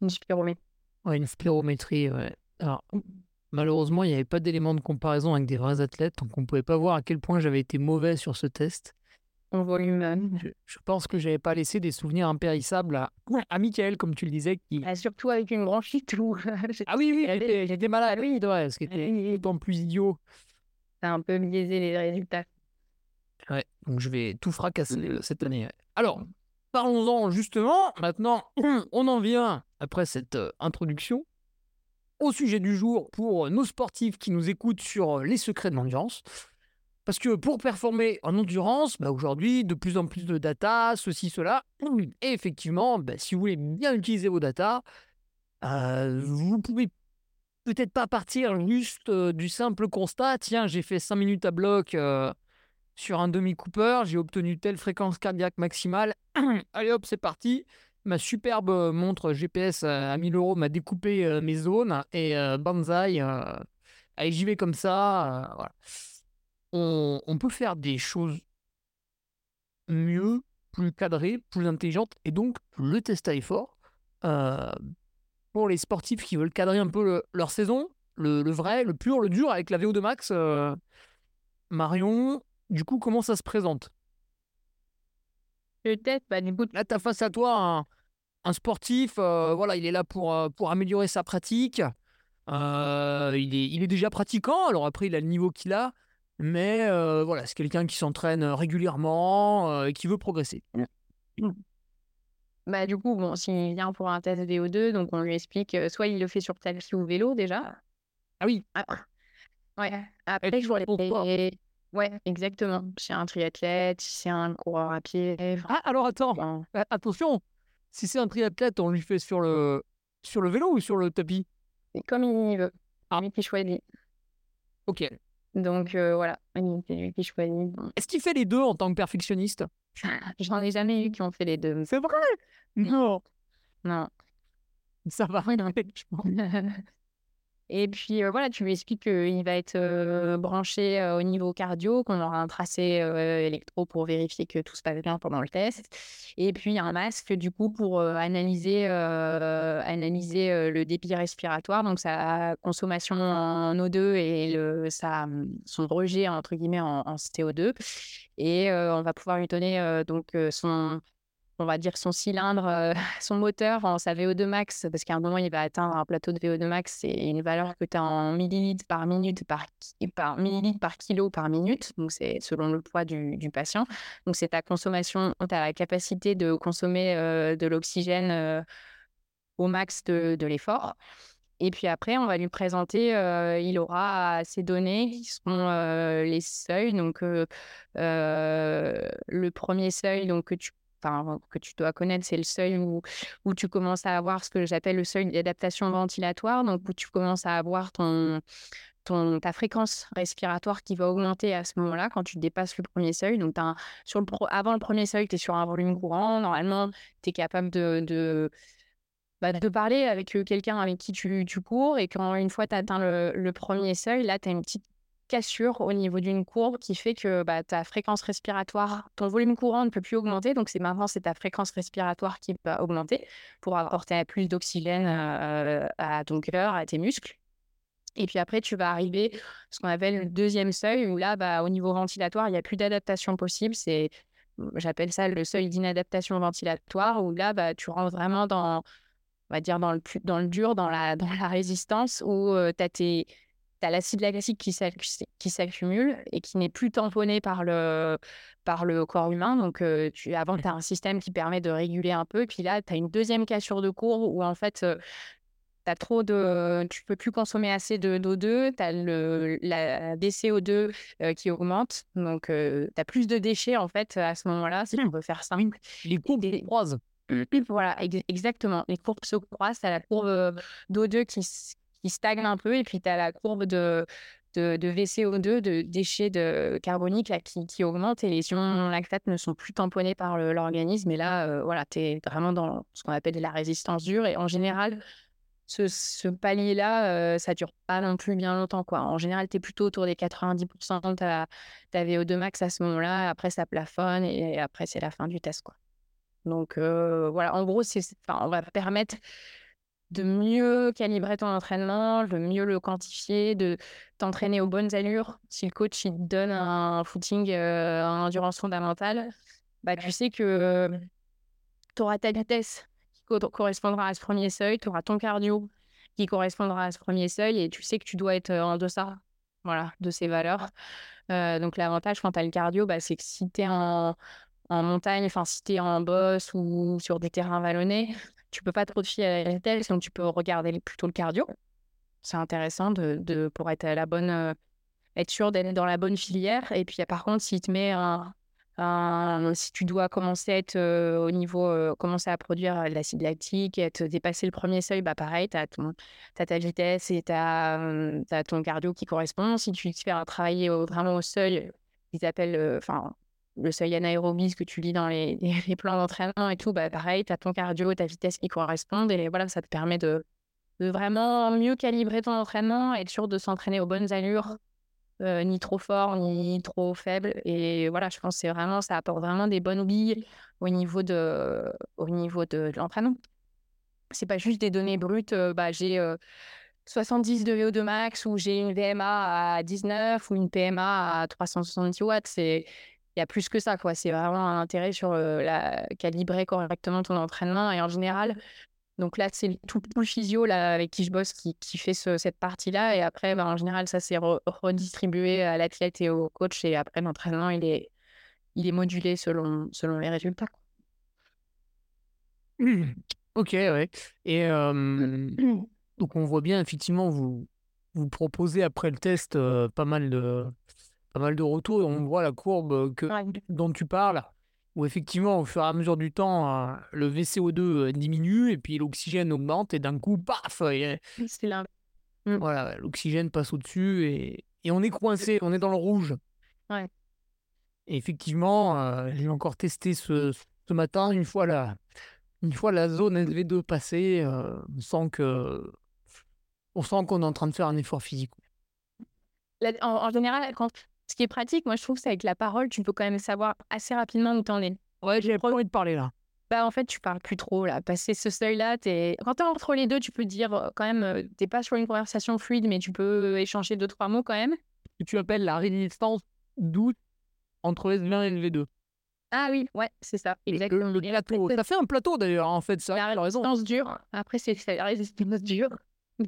Une spirométrie. Ouais, une spirométrie. Ouais. Alors, malheureusement, il n'y avait pas d'éléments de comparaison avec des vrais athlètes, donc on ne pouvait pas voir à quel point j'avais été mauvais sur ce test en volume. Je, pense que j'avais pas laissé des souvenirs impérissables à, à Michael, comme tu le disais. Qui... Ah, surtout avec une bronchite. Ou... ah oui, oui, j'étais malade, oui, ouais, ce qui était d'autant plus idiot. Ça a un peu biaisé les résultats. Ouais, donc je vais tout fracasser euh, cette année. Alors, parlons-en justement. Maintenant, on en vient, après cette euh, introduction, au sujet du jour pour nos sportifs qui nous écoutent sur les secrets de l'endurance. Parce que pour performer en endurance, bah aujourd'hui, de plus en plus de data, ceci, cela. Et effectivement, bah, si vous voulez bien utiliser vos data, euh, vous pouvez peut-être pas partir juste euh, du simple constat tiens, j'ai fait 5 minutes à bloc euh, sur un demi-cooper, j'ai obtenu telle fréquence cardiaque maximale. Allez hop, c'est parti. Ma superbe montre GPS à 1000 euros m'a découpé mes zones et banzai. allez, j'y vais comme ça. voilà on, peut faire des choses mieux, plus cadrées, plus intelligentes. Et donc, le test à effort, euh, pour les sportifs qui veulent cadrer un peu leur saison, le, vrai, le pur, le dur avec la VO2 max, euh, Marion, du coup, comment ça se présente? Le test, bah, coup. Là, tu as face à toi un, sportif, euh, voilà, il est là pour, pour améliorer sa pratique. il, est, il est déjà pratiquant, alors après, il a le niveau qu'il a. Mais euh, voilà, c'est quelqu'un qui s'entraîne régulièrement euh, et qui veut progresser. Mmh. Bah, du coup, bon, s'il vient pour un test VO2, donc on lui explique, euh, soit il le fait sur taxi ou vélo déjà. Ah oui. Ah, ouais. Après, je vois les. Ouais, exactement. C'est un triathlète, c'est un coureur à pied. Ah, alors attends, attention, si c'est un triathlète, on lui fait sur le, sur le vélo ou sur le tapis? Comme il veut. Ah. Qui choisit. Ok. Donc voilà, c'est lui qui choisit. Est-ce qu'il fait les deux en tant que perfectionniste? J'en ai jamais eu qui ont fait les deux. C'est vrai? Non. Non. Ça va, non. Et puis voilà, tu lui expliques qu'il va être branché au niveau cardio, qu'on aura un tracé électro pour vérifier que tout se passe bien pendant le test. Et puis un masque du coup pour analyser, analyser le débit respiratoire, donc sa consommation en O2 et le, sa, son rejet entre guillemets en, en CO2. Et on va pouvoir lui donner donc son on va dire, son cylindre, euh, son moteur en sa VO2 max, parce qu'à un moment, il va atteindre un plateau de VO2 max, c'est une valeur que tu as en millilitres par minute, par, par millilitres par kilo par minute, donc c'est selon le poids du, patient. Donc c'est ta consommation, la capacité de consommer euh, de l'oxygène euh, au max de, l'effort. Et puis après, on va lui présenter, il aura ces données qui sont les seuils. Donc, le premier seuil donc, que tu que tu dois connaître, c'est le seuil où, où tu commences à avoir ce que j'appelle le seuil d'adaptation ventilatoire, donc où tu commences à avoir ton, ton, ta fréquence respiratoire qui va augmenter à ce moment-là quand tu dépasses le premier seuil. Donc, sur le avant le premier seuil, tu es sur un volume courant. Normalement, tu es capable de, de, bah, de parler avec quelqu'un avec qui tu, cours. Et quand une fois tu as atteint le, le, premier seuil, là, tu as une petite cassure au niveau d'une courbe qui fait que bah, ta fréquence respiratoire, ton volume courant ne peut plus augmenter. Donc, c'est maintenant, c'est ta fréquence respiratoire qui va augmenter pour apporter plus d'oxygène à ton cœur, à tes muscles. Et puis après, tu vas arriver à ce qu'on appelle le deuxième seuil, où là, bah, au niveau ventilatoire, il n'y a plus d'adaptation possible. C'est, j'appelle ça le seuil d'inadaptation ventilatoire, où là, bah, tu rentres vraiment dans, on va dire, dans le, dans le dur, dans la, dans la résistance, où tu as tes tu as l'acide lactique qui s'accumule et qui n'est plus tamponné par le, par le corps humain. Donc, tu, avant, tu as un système qui permet de réguler un peu. Et puis là, tu as une deuxième cassure de courbe où, en fait, tu as trop de. Tu peux plus consommer assez d'O2. Tu as le, la DCO2 qui augmente. Donc, tu as plus de déchets, en fait, à ce moment-là, si on veut faire simple. Les courbes Des- croisent. Voilà, ex- exactement. Les courbes se croisent. Tu as la courbe d'O2 qui, qui stagne un peu, et puis tu as la courbe de, de, de VCO2, de déchets de carboniques là, qui, qui augmente, et les ions lactates ne sont plus tamponnés par l'organisme. Et là, euh, voilà, tu es vraiment dans ce qu'on appelle la résistance dure. Et en général, ce, ce palier-là, euh, ça dure pas non plus bien longtemps. Quoi. En général, tu es plutôt autour des 90% de ta, ta VO2 max à ce moment-là. Après, ça plafonne, et après, c'est la fin du test. Quoi. Donc euh, voilà, en gros, c'est, on va permettre de mieux calibrer ton entraînement, de mieux le quantifier, de t'entraîner aux bonnes allures. Si le coach te donne un footing euh, en endurance fondamentale, bah, tu sais que tu auras ta vitesse qui co- correspondra à ce premier seuil, tu auras ton cardio qui correspondra à ce premier seuil et tu sais que tu dois être en deçà voilà, de ces valeurs. Euh, donc l'avantage quand tu as le cardio, bah, c'est que si tu es en, montagne, enfin si tu es en boss ou sur des terrains vallonnés, tu peux pas trop te fier à la vitesse, donc tu peux regarder plutôt le cardio. C'est intéressant de, de- pour être à la bonne, euh, être sûr d'être dans la bonne filière. Et puis par contre, si te met un, un- si tu dois commencer à être euh, au niveau, euh, commencer à produire de l'acide lactique et te dépasser le premier seuil, bah pareil, tu as, ta vitesse et tu as, ton cardio qui correspond. Si tu te fais travailler au- vraiment au seuil, ils appellent, enfin, le seuil anaérobie, ce que tu lis dans les, plans d'entraînement et tout, bah pareil, tu as ton cardio, ta vitesse qui correspondent. Et voilà, ça te permet de, vraiment mieux calibrer ton entraînement, être sûr de s'entraîner aux bonnes allures, euh, ni trop fort, ni trop faible. Et voilà, je pense que c'est vraiment, ça apporte vraiment des bonnes billes au niveau de, au niveau de, l'entraînement. C'est pas juste des données brutes, euh, bah, j'ai euh, 70 de VO2 max ou j'ai une VMA à 19 ou une PMA à 370 watts. Y a plus que ça, quoi. C'est vraiment un intérêt sur la, calibrer correctement ton entraînement. Et en général, donc là, c'est tout, le physio là, avec qui je bosse qui, qui fait ce- cette partie-là. Et après, bah, en général, ça c'est re- redistribué à l'athlète et au coach. Et après, l'entraînement, il est, il est modulé selon, selon les résultats. quoi. Ok, ouais. Et donc on voit bien effectivement vous vous proposez après le test pas mal de pas mal de retours et on voit la courbe que dont tu parles où effectivement au fur et à mesure du temps le VCO2 euh, diminue et puis l'oxygène augmente et d'un coup paf et, C'est l'un- voilà l'oxygène passe au-dessus et, et on est coincé, on est dans le rouge. Ouais. Et effectivement, euh, j'ai encore testé ce, ce matin une fois la une fois la zone SV2 passée, euh, on sent que on sent qu'on est en train de faire un effort physique. La- en, en général, quand, ce qui est pratique, moi je trouve, c'est avec la parole, tu peux quand même savoir assez rapidement où t'en es. Ouais, j'ai pas envie de parler là. Bah, en fait, tu parles plus trop, là. Passer ce seuil-là, t'es... quand t'es entre les deux, tu peux dire quand même, t'es pas sur une conversation fluide, mais tu peux échanger deux, trois mots quand même. Que tu appelles la résistance d'août entre SV1 et SV2. Ah oui, ouais, c'est ça, le- exactement. le plateau. Ça fait un plateau d'ailleurs, en fait, ça. la résistance dure. Après, c'est c'est la résistance dure.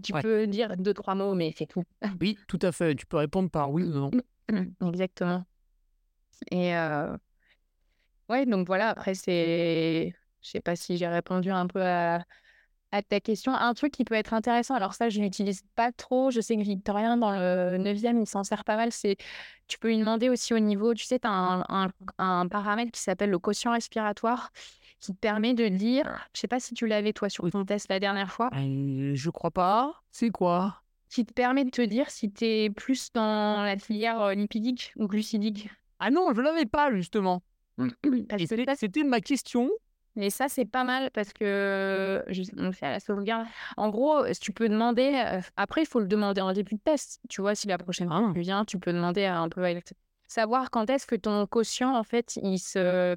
Tu Ouais. peux dire deux, trois mots, mais c'est tout. Oui, tout à fait. Tu peux répondre par oui ou non. Exactement. Et euh, ouais, donc voilà, après, c'est. Je sais pas si j'ai répondu un peu à, à ta question. Un truc qui peut être intéressant, alors ça, je l'utilise pas trop. Je sais que Victorien, dans le 9e, il s'en sert pas mal. C'est tu peux lui demander aussi au niveau, tu sais, tu as un, un- un paramètre qui s'appelle le quotient respiratoire qui te permet de dire, je sais pas si tu l'avais toi sur ton test la dernière fois, Euh, je crois pas. C'est quoi? Qui te permet de te dire si tu es plus dans la filière euh, lipidique ou glucidique? Ah non, je l'avais pas justement. C'était- ma question. Et ça, c'est pas mal parce que je, on fait à la sauvegarde. En gros, si tu peux demander, euh, après, il faut le demander en début de test. Tu vois, si la prochaine fois tu viens, tu peux demander à un peu savoir quand est-ce que ton quotient, en fait, il se,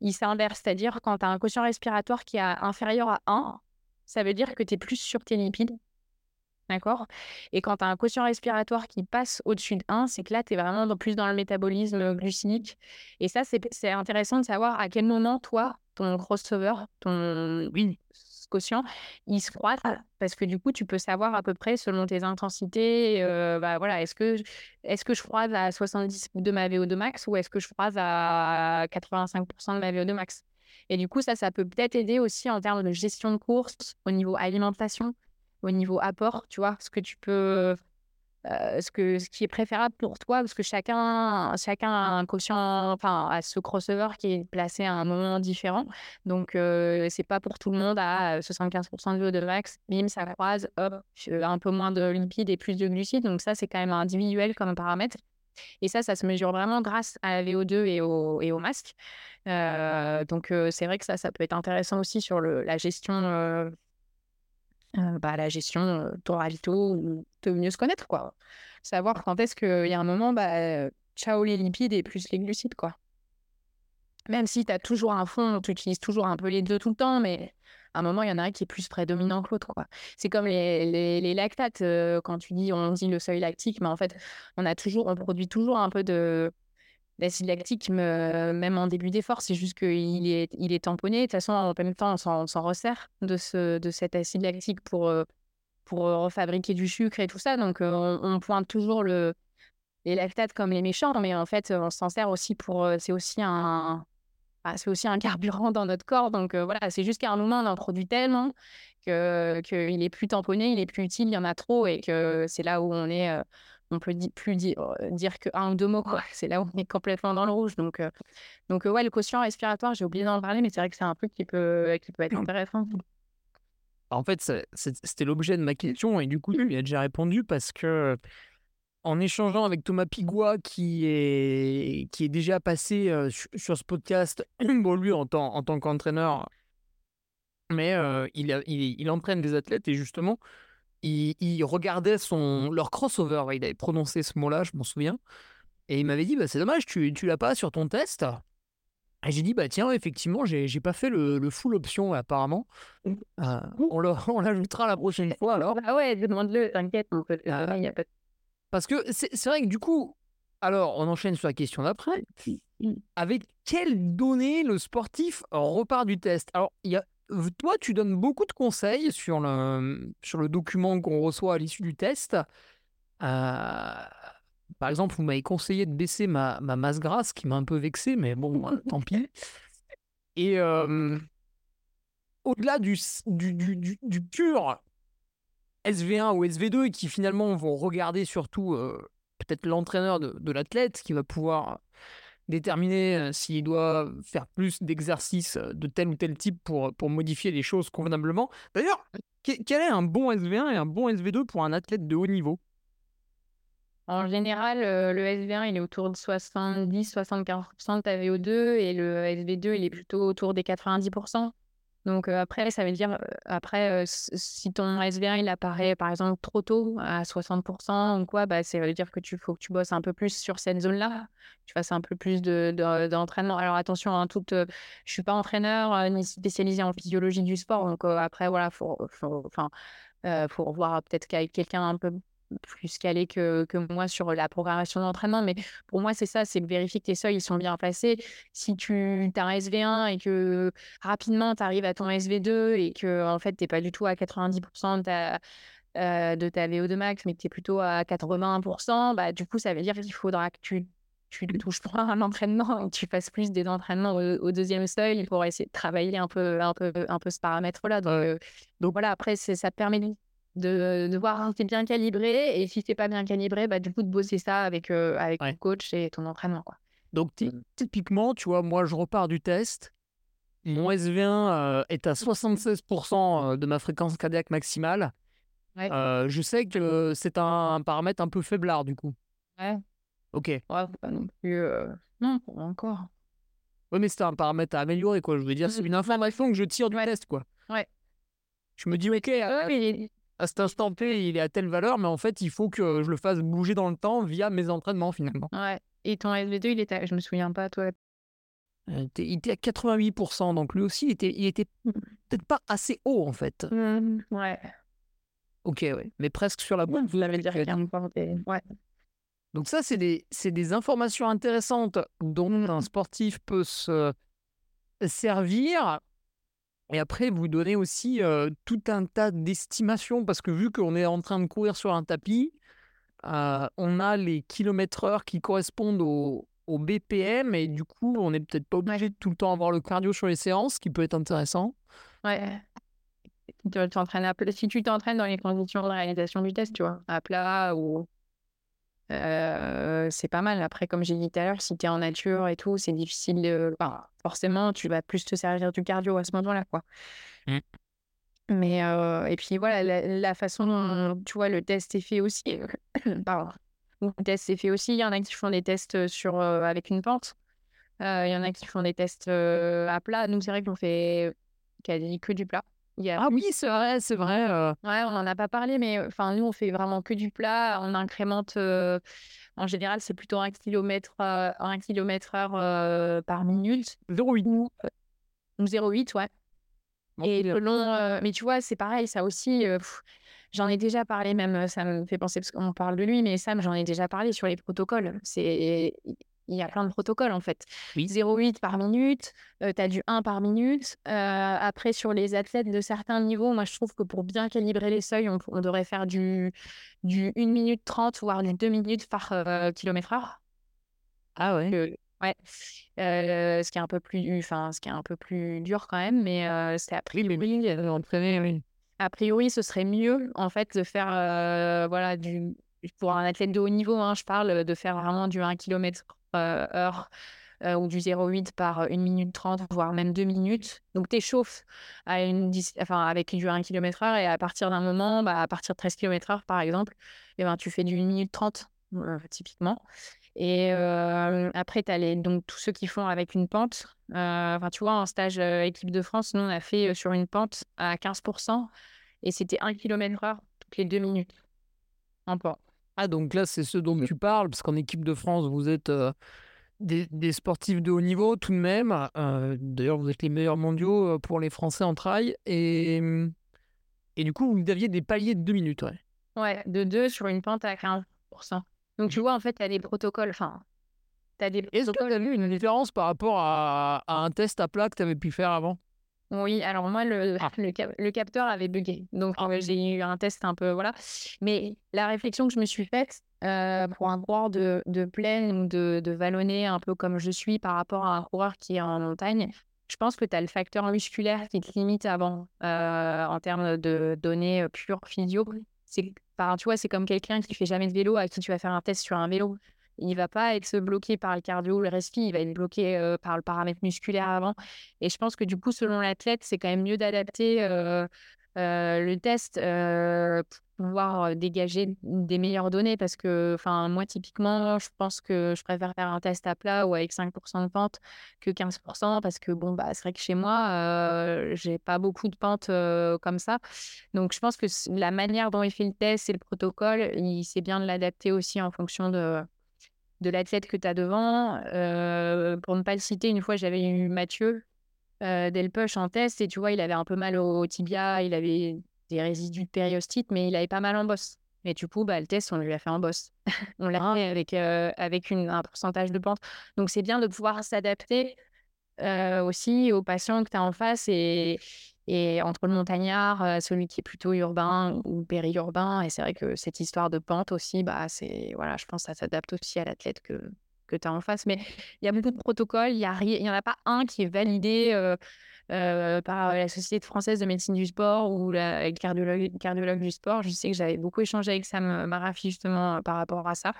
il s'inverse. C'est-à-dire quand tu as un quotient respiratoire qui est inférieur à 1, ça veut dire que tu es plus sur tes lipides. D'accord? Et quand tu as un quotient respiratoire qui passe au-dessus de 1, c'est que là, tu es vraiment plus dans le métabolisme glucidique. Et ça, c'est c'est intéressant de savoir à quel moment, toi, ton crossover, ton Oui. quotient, il se croise. Parce que du coup, tu peux savoir à peu près selon tes intensités, euh, bah voilà, est-ce que, est que je croise à 70 de ma VO2 max ou est-ce que je croise à 85% de ma VO2 max? Et du coup, ça, ça peut peut-être aider aussi en termes de gestion de course, au niveau alimentation, au niveau apport, tu vois, ce que tu peux, euh, ce, que, ce qui est préférable pour toi, parce que chacun, chacun a un quotient, enfin, a ce crossover qui est placé à un moment différent. Donc, euh, c'est pas pour tout le monde à 75% de VO2 max, bim, ça croise, hop, euh, un peu moins de lipides et plus de glucides. Donc, ça, c'est quand même individuel comme paramètre. Et ça, ça se mesure vraiment grâce à la VO2 et au, et au masque. Euh, donc, c'est vrai que ça, ça peut être intéressant aussi sur le, la gestion. Euh, bah, la gestion euh, ou de mieux se connaître, quoi. Savoir quand est-ce qu'il y a un moment, bah, euh, ciao les lipides et plus les glucides, quoi. Même si tu as toujours un fond, tu utilises toujours un peu les deux tout le temps, mais à un moment, il y en a un qui est plus prédominant que l'autre. C'est comme les, les, les lactates, euh, quand tu dis, on dit le seuil lactique, mais en fait, on a toujours, on produit toujours un peu de l'acide lactique, me- même en début d'effort, c'est juste qu'il est, il est tamponné. De toute façon, en même temps, on s'en, resserre de, ce, de cet acide lactique pour, euh, pour euh, refabriquer du sucre et tout ça. Donc, euh, on, pointe toujours le, les lactates comme les méchants, mais en fait, on s'en sert aussi pour. euh, c'est aussi un. ah, c'est aussi un carburant dans notre corps. Donc, euh, voilà, c'est juste qu'à un moment, on en produit tellement que, qu'il est plus tamponné, il est plus utile, il y en a trop et que c'est là où on est. euh, on peut di- plus dire, euh, dire que un ou deux mots, quoi. C'est là où on est complètement dans le rouge. Donc, euh, donc ouais, le quotient respiratoire, j'ai oublié d'en parler, mais c'est vrai que c'est un truc qui peut, qui peut être intéressant. En fait, c'était l'objet de ma question et du coup, tu y as déjà répondu parce que en échangeant avec Thomas Pigua, qui est, qui est déjà passé euh, sur, sur ce podcast, bon, lui en tant, en tant qu'entraîneur, mais euh, il, a- il, il entraîne des athlètes et justement, il, il regardait son, leur crossover. il avait prononcé ce mot-là, je m'en souviens. Et il m'avait dit bah, C'est dommage, tu, tu l'as pas sur ton test. Et j'ai dit Bah tiens, effectivement, j'ai j'ai pas fait le, le full option apparemment. Euh, on le- on l'ajoutera la prochaine fois alors. Ah ouais, demande-le, t'inquiète, on peut le faire. Il y a pas de- Parce que c'est c'est vrai que du coup, alors on enchaîne sur la question d'après. Avec quelles données le sportif repart du test? Alors, il y a, toi, tu donnes beaucoup de conseils sur le, sur le document qu'on reçoit à l'issue du test. Euh, par exemple, vous m'avez conseillé de baisser ma, ma masse grasse, qui m'a un peu vexé, mais bon, euh, tant pis. Et au-delà du, du, du, du- pur SV1 ou SV2, qui finalement vont regarder surtout peut-être l'entraîneur de, de l'athlète, qui va pouvoir déterminer euh, s'il doit faire plus d'exercices euh, de tel ou tel type pour, pour modifier les choses convenablement. D'ailleurs, que- quel est un bon SV1 et un bon SV2 pour un athlète de haut niveau? En général, euh, le SV1, il est autour de 70-75% de ta VO2 et le SV2, il est plutôt autour des 90%. Donc après, ça veut dire, après, si ton SV1, il apparaît par exemple trop tôt, à 60% ou quoi, bah, ça veut dire que tu faut que tu bosses un peu plus sur cette zone-là, tu fasses un peu plus de, de- d'entraînement. Alors attention, hein, toute, je suis pas entraîneur ni spécialisé en physiologie du sport, donc après, voilà, faut, faut, enfin, faut voir peut-être quelqu'un un peu plus calé que, que moi sur la programmation d'entraînement. Mais pour moi, c'est ça, c'est de vérifier que tes seuils ils sont bien placés. Si tu as un SV1 et que rapidement tu arrives à ton SV2 et que en fait, tu n'es pas du tout à 90% de ta, euh, de ta VO2 max, mais que tu es plutôt à 80%, bah, du coup, ça veut dire qu'il faudra que tu tu ne touches pas à l'entraînement et que tu fasses plus des entraînements au, au deuxième seuil pour essayer de travailler un peu, un peu, un peu ce paramètre-là. Donc, euh, donc voilà, après, ça te permet de, de, voir si es bien calibré et si tu pas bien calibré, bah, du coup, de bosser ça avec, euh, avec Ouais. ton coach et ton entraînement. Quoi. Donc, ty- typiquement, tu vois, moi, je repars du test. Mon SV1 euh, est à 76% de ma fréquence cardiaque maximale. Ouais. Euh, je sais que c'est un, un paramètre un peu faiblard, du coup. Ouais. Ok. Ouais, pas non plus. Non, pas encore. Oui, mais c'était un paramètre à améliorer, quoi. Je veux dire, c'est Mmh. une information que je tire du Ouais. test, quoi. Ouais. Je me dis, OK, à, Oui, à cet instant T, il est à telle valeur, mais en fait, il faut que je le fasse bouger dans le temps via mes entraînements, finalement. ouais. Et ton SV2, il était à je me souviens pas, toi? Euh, il était- il était à 88%, donc lui aussi, il était, il était Mmh. peut-être pas assez haut, en fait. Mmh, ouais. OK, ouais, mais presque sur la bonne Vous l'avez dit voie. rien Ouais. Donc ça, c'est des, c'est des informations intéressantes dont un sportif peut se servir. Et après, vous donnez aussi euh, tout un tas d'estimations, parce que vu qu'on est en train de courir sur un tapis, euh, on a les kilomètres heure qui correspondent au, au BPM, et du coup, on n'est peut-être pas obligé de tout le temps avoir le cardio sur les séances, ce qui peut être intéressant. Ouais. Si tu t'entraînes dans les conditions de réalisation du test, tu vois, à plat ou. Euh, c'est pas mal. Après, comme j'ai dit tout à l'heure, si tu es en nature et tout, c'est difficile de. enfin, forcément, tu vas plus te servir du cardio à ce moment-là, quoi. Mm. Mais. euh, et puis voilà, la, la façon dont, tu vois, le test est fait aussi. Pardon. Le test est fait aussi. Il y en a qui font des tests sur, euh, avec une pente. Il y en a qui font des tests à plat. Nous, c'est vrai qu'on fait quasi que du plat. Il y a Ah oui, c'est vrai, c'est vrai. euh, Ouais, on n'en a pas parlé, mais enfin, nous, on fait vraiment que du plat. On incrémente, euh, en général, c'est plutôt un kilomètre, euh, un kilomètre heure euh, par minute. 0,8. Ou euh, ou 0,8, ouais. Et selon, euh, mais tu vois, c'est pareil, ça aussi, euh, j'en ai déjà parlé même, euh, ça me fait penser, parce qu'on parle de lui, mais Sam, j'en ai déjà parlé sur les protocoles. C'est, il y a plein de protocoles, en fait. Oui. 0,8 par minute, tu as du 1 par minute. Euh, après, sur les athlètes de certains niveaux, moi, je trouve que pour bien calibrer les seuils, on, on devrait faire du, du 1 minute 30, voire du 2 minutes par euh, kilomètre heure. Ah ouais. Euh, ouais. Euh, ce qui est un peu plus, enfin, ce qui est un peu plus dur quand même, mais euh, c'est a priori, oui, euh, oui. a priori, ce serait mieux en fait de faire, euh, voilà, du, pour un athlète de haut niveau, hein, je parle de faire vraiment du 1 km heure euh, ou du 0,8 par 1 minute 30, voire même 2 minutes. Donc, tu échauffes à une, enfin, avec du 1 km heure et à partir d'un moment, bah, à partir de 13 km heure par exemple, eh ben, tu fais du 1 minute 30 euh, typiquement. Et euh, après, tu as les, donc, tous ceux qui font avec une pente. Euh, tu vois, en stage euh, équipe de France, nous, on a fait euh, sur une pente à 15% et c'était 1 km heure toutes les 2 minutes. En pente. Ah, donc là, c'est ce dont tu parles, parce qu'en équipe de France, vous êtes euh, des, des sportifs de haut niveau tout de même. Euh, D'ailleurs, vous êtes les meilleurs mondiaux pour les Français en trail. Et, et du coup, vous aviez des paliers de deux minutes. Ouais. Ouais, de 2 sur une pente à 15%. Donc, tu vois, en fait, tu as des protocoles. Enfin, tu as des Est-ce que tu as vu une différence par rapport à, à un test à plat que tu avais pu faire avant? Oui, alors moi, le, Ah. le, cap- le capteur avait bugué. Donc, euh, j'ai eu un test un peu, voilà. Mais la réflexion que je me suis faite euh, pour un coureur de, de plaine ou de, de vallonner un peu comme je suis par rapport à un coureur qui est en montagne, je pense que tu as le facteur musculaire qui te limite avant euh, en termes de données euh, pure physio. C'est, tu vois, c'est comme quelqu'un qui fait jamais de vélo à qui tu vas faire un test sur un vélo. Il va pas être bloqué par le cardio ou le respi, il va être bloqué par le paramètre musculaire avant. Et je pense que du coup, selon l'athlète, c'est quand même mieux d'adapter le test pour pouvoir dégager des meilleures données. Parce que, moi, typiquement, je pense que je préfère faire un test à plat ou avec 5% de pente que 15%. Parce que, bon, bah, c'est vrai que chez moi, j'ai pas beaucoup de pente comme ça. Donc, je pense que la manière dont il fait le test et le protocole, il c'est bien de l'adapter aussi en fonction de de l'athlète que tu as devant. Euh, pour ne pas le citer, une fois, j'avais eu Mathieu euh, Delpech en test et tu vois, il avait un peu mal au tibia, il avait des résidus de périostite, mais il avait pas mal en bosse. Et du coup, bah, le test, on lui a fait en bosse. on l'a fait avec, euh, avec une- un pourcentage de pente. Donc, c'est bien de pouvoir s'adapter aussi aux patients que tu as en face et, et entre le montagnard, celui qui est plutôt urbain ou périurbain. Et c'est vrai que cette histoire de pente aussi, bah, c'est, voilà, je pense que ça s'adapte aussi à l'athlète que, que tu as en face. Mais il y a beaucoup de protocoles, il n'y en a pas un qui est validé par la Société française de médecine du sport ou le cardiologue, du sport. Je sais que j'avais beaucoup échangé avec Sam Marafi justement par rapport à ça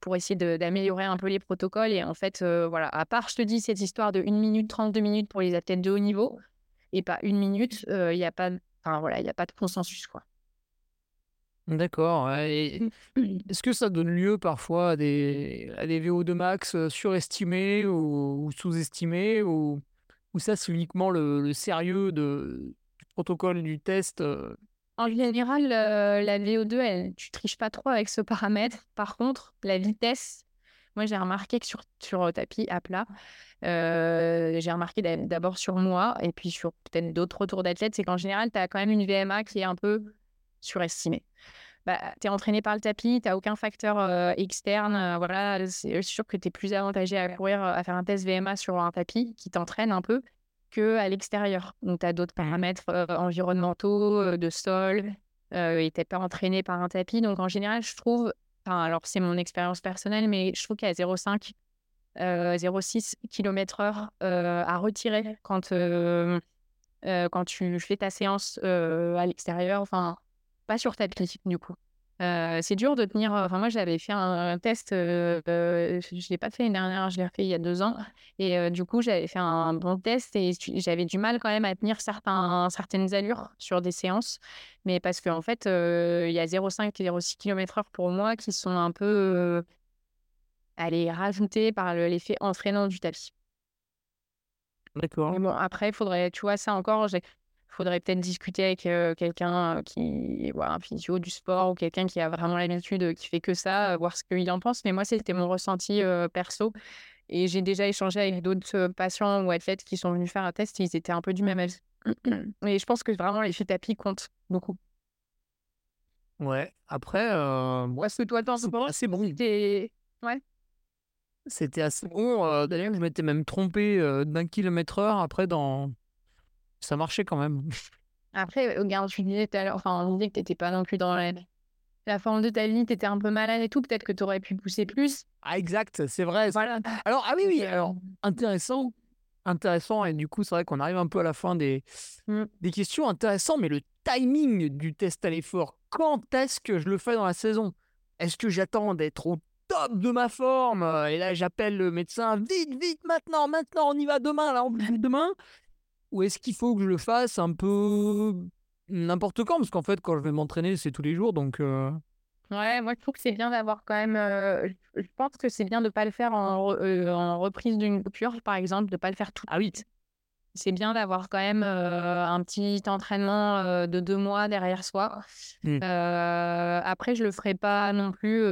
pour essayer d'améliorer un peu les protocoles. Et en fait, voilà, à part, je te dis, cette histoire de 1 minute 32 minutes pour les athlètes de haut niveau et pas une minute, il n'y a pas, de- enfin, voilà, il a pas de consensus, quoi. D'accord, est-ce que ça donne lieu parfois à des à des VO2 max, heu, surestimés ou ou sous-estimés ou ou ça c'est uniquement le le sérieux de du protocole du test, heu? En général, la VO2 elle tu triches pas trop avec ce paramètre. Par contre, la vitesse, moi j'ai remarqué que sur sur, tapis à plat, j'ai remarqué d'a d'abord sur moi et puis sur peut-être d'autres retours d'athlètes, c'est qu'en général, tu as quand même une VMA qui est un peu surestimée. Bah, tu es entraîné par le tapis, tu as aucun facteur, externe, voilà, c'est sûr que tu es plus avantagé à courir, à faire un test VMA sur un tapis qui t'entraîne un peu qu'à l'extérieur. Donc tu as d'autres paramètres, environnementaux, de sol, et tu es pas entraîné par un tapis. Donc en général, je trouve enfin alors c'est mon expérience personnelle, mais je trouve qu'à 0,5, heu, 0,6 kilomètres-heure, heu, à retirer quand, heu heu, quand tu fais ta séance, heu, à l'extérieur, enfin, pas sur tapis du coup. Heu, c'est dur de tenir, enfin moi j'avais fait un un test, heu heu, je je l'ai pas fait l'année dernière, je l'ai refait il y a 2 ans et du coup j'avais fait un bon test et j'avais du mal quand même à tenir certains certaines allures sur des séances. Mais parce qu'en fait, il y a 0,5 et 0,6 kilomètres-heure pour moi qui sont un peu, allez, rajoutés par le l'effet entraînant du tapis. D'accord. Mais bon, après, il faudrait, tu vois, ça encore, faudrait peut-être discuter avec, heu, quelqu'un, heu, qui voilà, un physio du sport ou quelqu'un qui a vraiment l'habitude, qui fait que ça, heu, voir ce qu'il en pense. Mais moi, c'était mon ressenti, perso et j'ai déjà échangé avec d'autres, patients ou athlètes qui sont venus faire un test et ils étaient un peu du même avis. Mais je pense que vraiment l'effet tapis compte beaucoup. Ouais, après, heu, moi que toi, en c'était penses? assez bon. C'était ouais? C'était assez bon, d'ailleurs je m'étais même trompé, d'1 kilomètre heure après dans ça marchait quand même. Après, regarde, tu disais tout à l'heure, enfin, on disait que tu étais pas non plus dans la la forme de ta vie, tu étais un peu malade et tout, peut-être que tu aurais pu pousser plus. Ah exact, c'est vrai. Voilà. Alors ah oui, oui, alors intéressant intéressant et du coup, c'est vrai qu'on arrive un peu à la fin des Mmh. des questions. Intéressant, mais le timing du test à l'effort, quand est-ce que je le fais dans la saison? Est-ce que j'attends d'être au top de ma forme, et là j'appelle le médecin: «Vite, vite, maintenant, maintenant, on y va demain là, on demain?» Ou est-ce qu'il faut que je le fasse un peu n'importe quand? Parce qu'en fait, quand je vais m'entraîner, c'est tous les jours donc heu Ouais, moi, je trouve que c'est bien d'avoir quand même, heu, je pense que c'est bien de pas le faire en re heu, en reprise d'une coupure, par exemple, de pas le faire tout de ah oui. C'est bien d'avoir quand même, un petit entraînement, de 2 mois derrière soi. mmh, après, je le ferai pas non plus,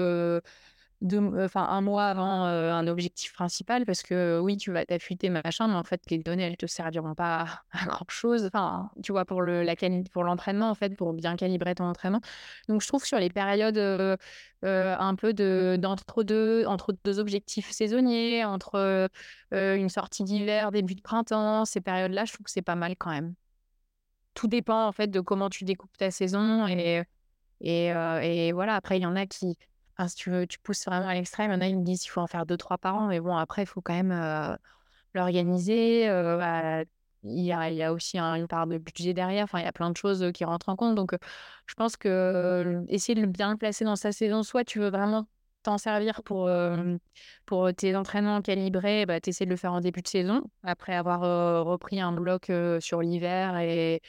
heu, 2 m enfin, 1 mois avant, heu, un objectif principal parce que oui, tu vas t'affûter machin, mais en fait, les données, elles te serviront pas à grand chose. Enfin, tu vois, pour le la pour l'entraînement, en fait, pour bien calibrer ton entraînement. Donc je trouve sur les périodes, heu, un peu de d'entre-deux entre 2 objectifs saisonniers, entre, une sortie d'hiver, début de printemps, ces périodes-là, je trouve que c'est pas mal quand même. Tout dépend, en fait, de comment tu découpes ta saison et et voilà, après il y en a qui si tu veux, tu pousses vraiment à l'extrême, il y en a, ils me disent: «Il faut en faire deux trois par an», mais bon, après, il faut quand même, l'organiser, bah, il y a aussi un une part de budget derrière, enfin, il y a plein de choses, qui rentrent en compte donc je pense que, essayer de bien le placer dans sa saison, soit tu veux vraiment t'en servir pour, pour, tes entraînements calibrés, bah, tu essaies de le faire en début de saison, après avoir, repris un bloc, sur l'hiver et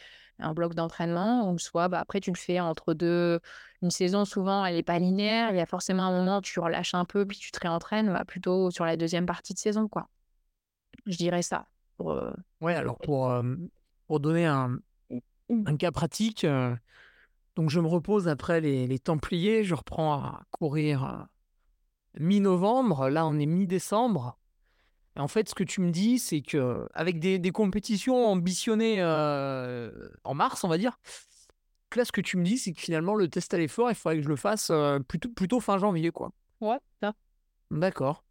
un bloc d'entraînement ou soit, bah, après tu le fais entre 2 une saison souvent elle est pas linéaire, il y a forcément un moment où tu relâches un peu puis tu te réentraînes, bah, plutôt sur la deuxième partie de saison, quoi. Je dirais ça pour, heu ouais, alors pour, pour donner un Mmh. un cas pratique, heu, donc je me repose après les les Templiers, je reprends à courir, mi-novembre, là on est mi-décembre en fait ce que tu me dis, c'est qu'avec des des compétitions ambitionnées, heu, en mars, on va dire, que là ce que tu me dis, c'est que finalement le test à l'effort, il faudrait que je le fasse, heu, plutôt plutôt fin janvier, quoi. Ouais, ça. D'accord.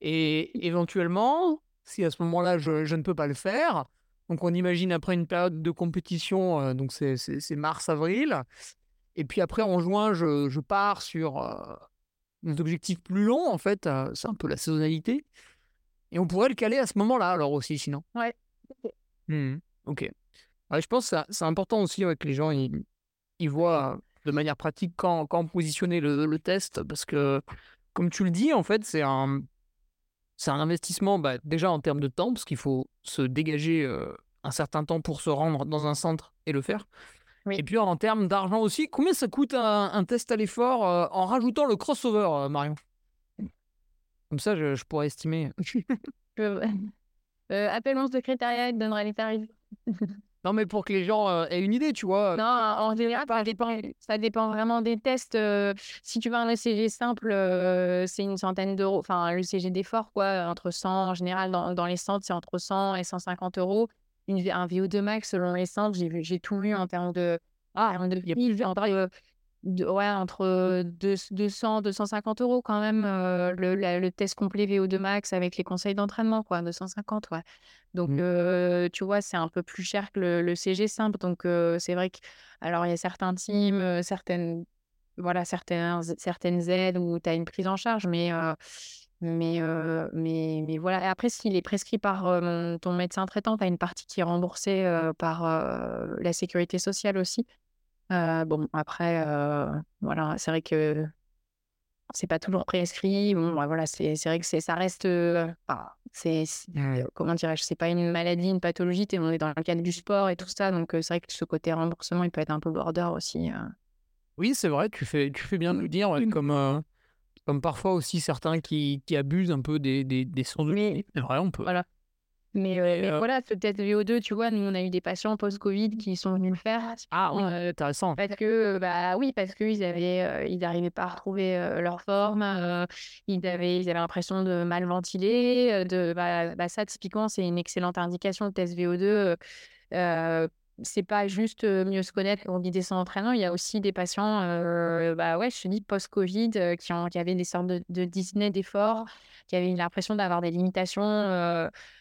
Et éventuellement, si à ce moment-là, je je ne peux pas le faire, donc on imagine après une période de compétition, heu, donc c'est mars-avril et puis après en juin, je je pars sur, des objectifs plus longs en fait, c'est un peu la saisonnalité et on pourrait le caler à ce moment-là alors aussi sinon? Ouais. Mmh OK. Ouais, je pense que c'est important aussi, ouais, que les gens ils ils voient de manière pratique quand quand positionner le le test parce que comme tu le dis, en fait, c'est un C'est un investissement, bah, déjà en termes de temps, parce qu'il faut se dégager, heu, un certain temps pour se rendre dans un centre et le faire. Oui. Et puis en termes d'argent aussi, combien ça coûte un, un test à l'effort euh, en rajoutant le crossover, euh, Marion? Comme ça, je, je pourrais estimer. Euh, appelle mon secrétariat, il te donnera les tarifs. non, mais pour que les gens euh, aient une idée, tu vois. Non, en général, ça dépend, ça dépend vraiment des tests. euh, si tu veux un ECG simple, euh, c'est une centaine d'euros. Enfin, l'ECG d'effort, quoi, entre 100, en général, dans, dans les centres, c'est entre 100 et 150 euros. Une, un VO2 max, selon les centres, j'ai tout vu en termes de. Ah, en termes de de- ouais, entre deux- 200, 250 euros quand même, euh, le, la- le test complet VO2 max avec les conseils d'entraînement, quoi, 250, ouais. Donc, Mm. euh, tu vois, c'est un peu plus cher que le, le CG simple. Donc, euh, c'est vrai que, alors, il y a certains teams, certaines, voilà, certaines, certaines aides où tu as une prise en charge, mais, mais, euh, mais, mais voilà. Et après, s'il est prescrit par euh, ton médecin traitant, tu as une partie qui est remboursée euh, par la sécurité sociale aussi. Euh, bon, après, euh, voilà, c'est vrai que c'est pas toujours prescrit. Bon, bah, voilà, c'est c'est vrai que c'est ça reste. euh, c'est comment dirais-je, c'est pas une maladie, une pathologie. on est dans le cadre du sport et tout ça, donc c'est vrai que ce côté remboursement, il peut être un peu border aussi. Oui, c'est vrai, tu fais, tu fais bien de le dire, comme, comme parfois aussi certains qui, qui abusent un peu des, des, des soins de C'est vrai, on peut. voilà. Mais, euh, voilà, ce test VO2, tu vois, nous on a eu des patients post-Covid qui sont venus le faire. Ah oui, euh, intéressant. Parce que, bah oui, parce qu'ils avaient, euh, ils n'arrivaient pas à retrouver leur forme, ils avaient, ils avaient l'impression de mal ventiler, de, bah, bah, ça, typiquement, c'est une excellente indication, le test VO2. euh, euh, c'est pas juste mieux se connaître pour guider son entraînement, il y a aussi des patients, bah ouais, je te dis, post-Covid, qui, qui avaient des sortes de, de dyspnées d'effort, qui avaient l'impression d'avoir des limitations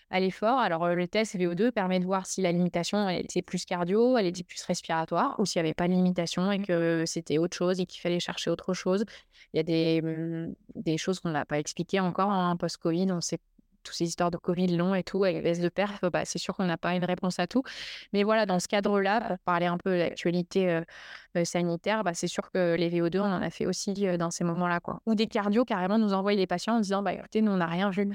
à l'effort. Alors, le test VO2 permet de voir si la limitation elle était plus cardio, elle était plus respiratoire, ou s'il n'y avait pas de limitation et que c'était autre chose et qu'il fallait chercher autre chose. Il y a des, hum, des choses qu'on n'a pas expliquées encore en post-Covid. On sait toutes ces histoires de Covid long et tout, avec les baisse de perf, bah, c'est sûr qu'on n'a pas une réponse à tout. Mais voilà, dans ce cadre-là, parler un peu de l'actualité sanitaire, bah, c'est sûr que les VO2, on en a fait aussi dans ces moments-là. Ou des cardio, carrément, nous envoient les patients en disant bah, écoutez, nous, on n'a rien vu.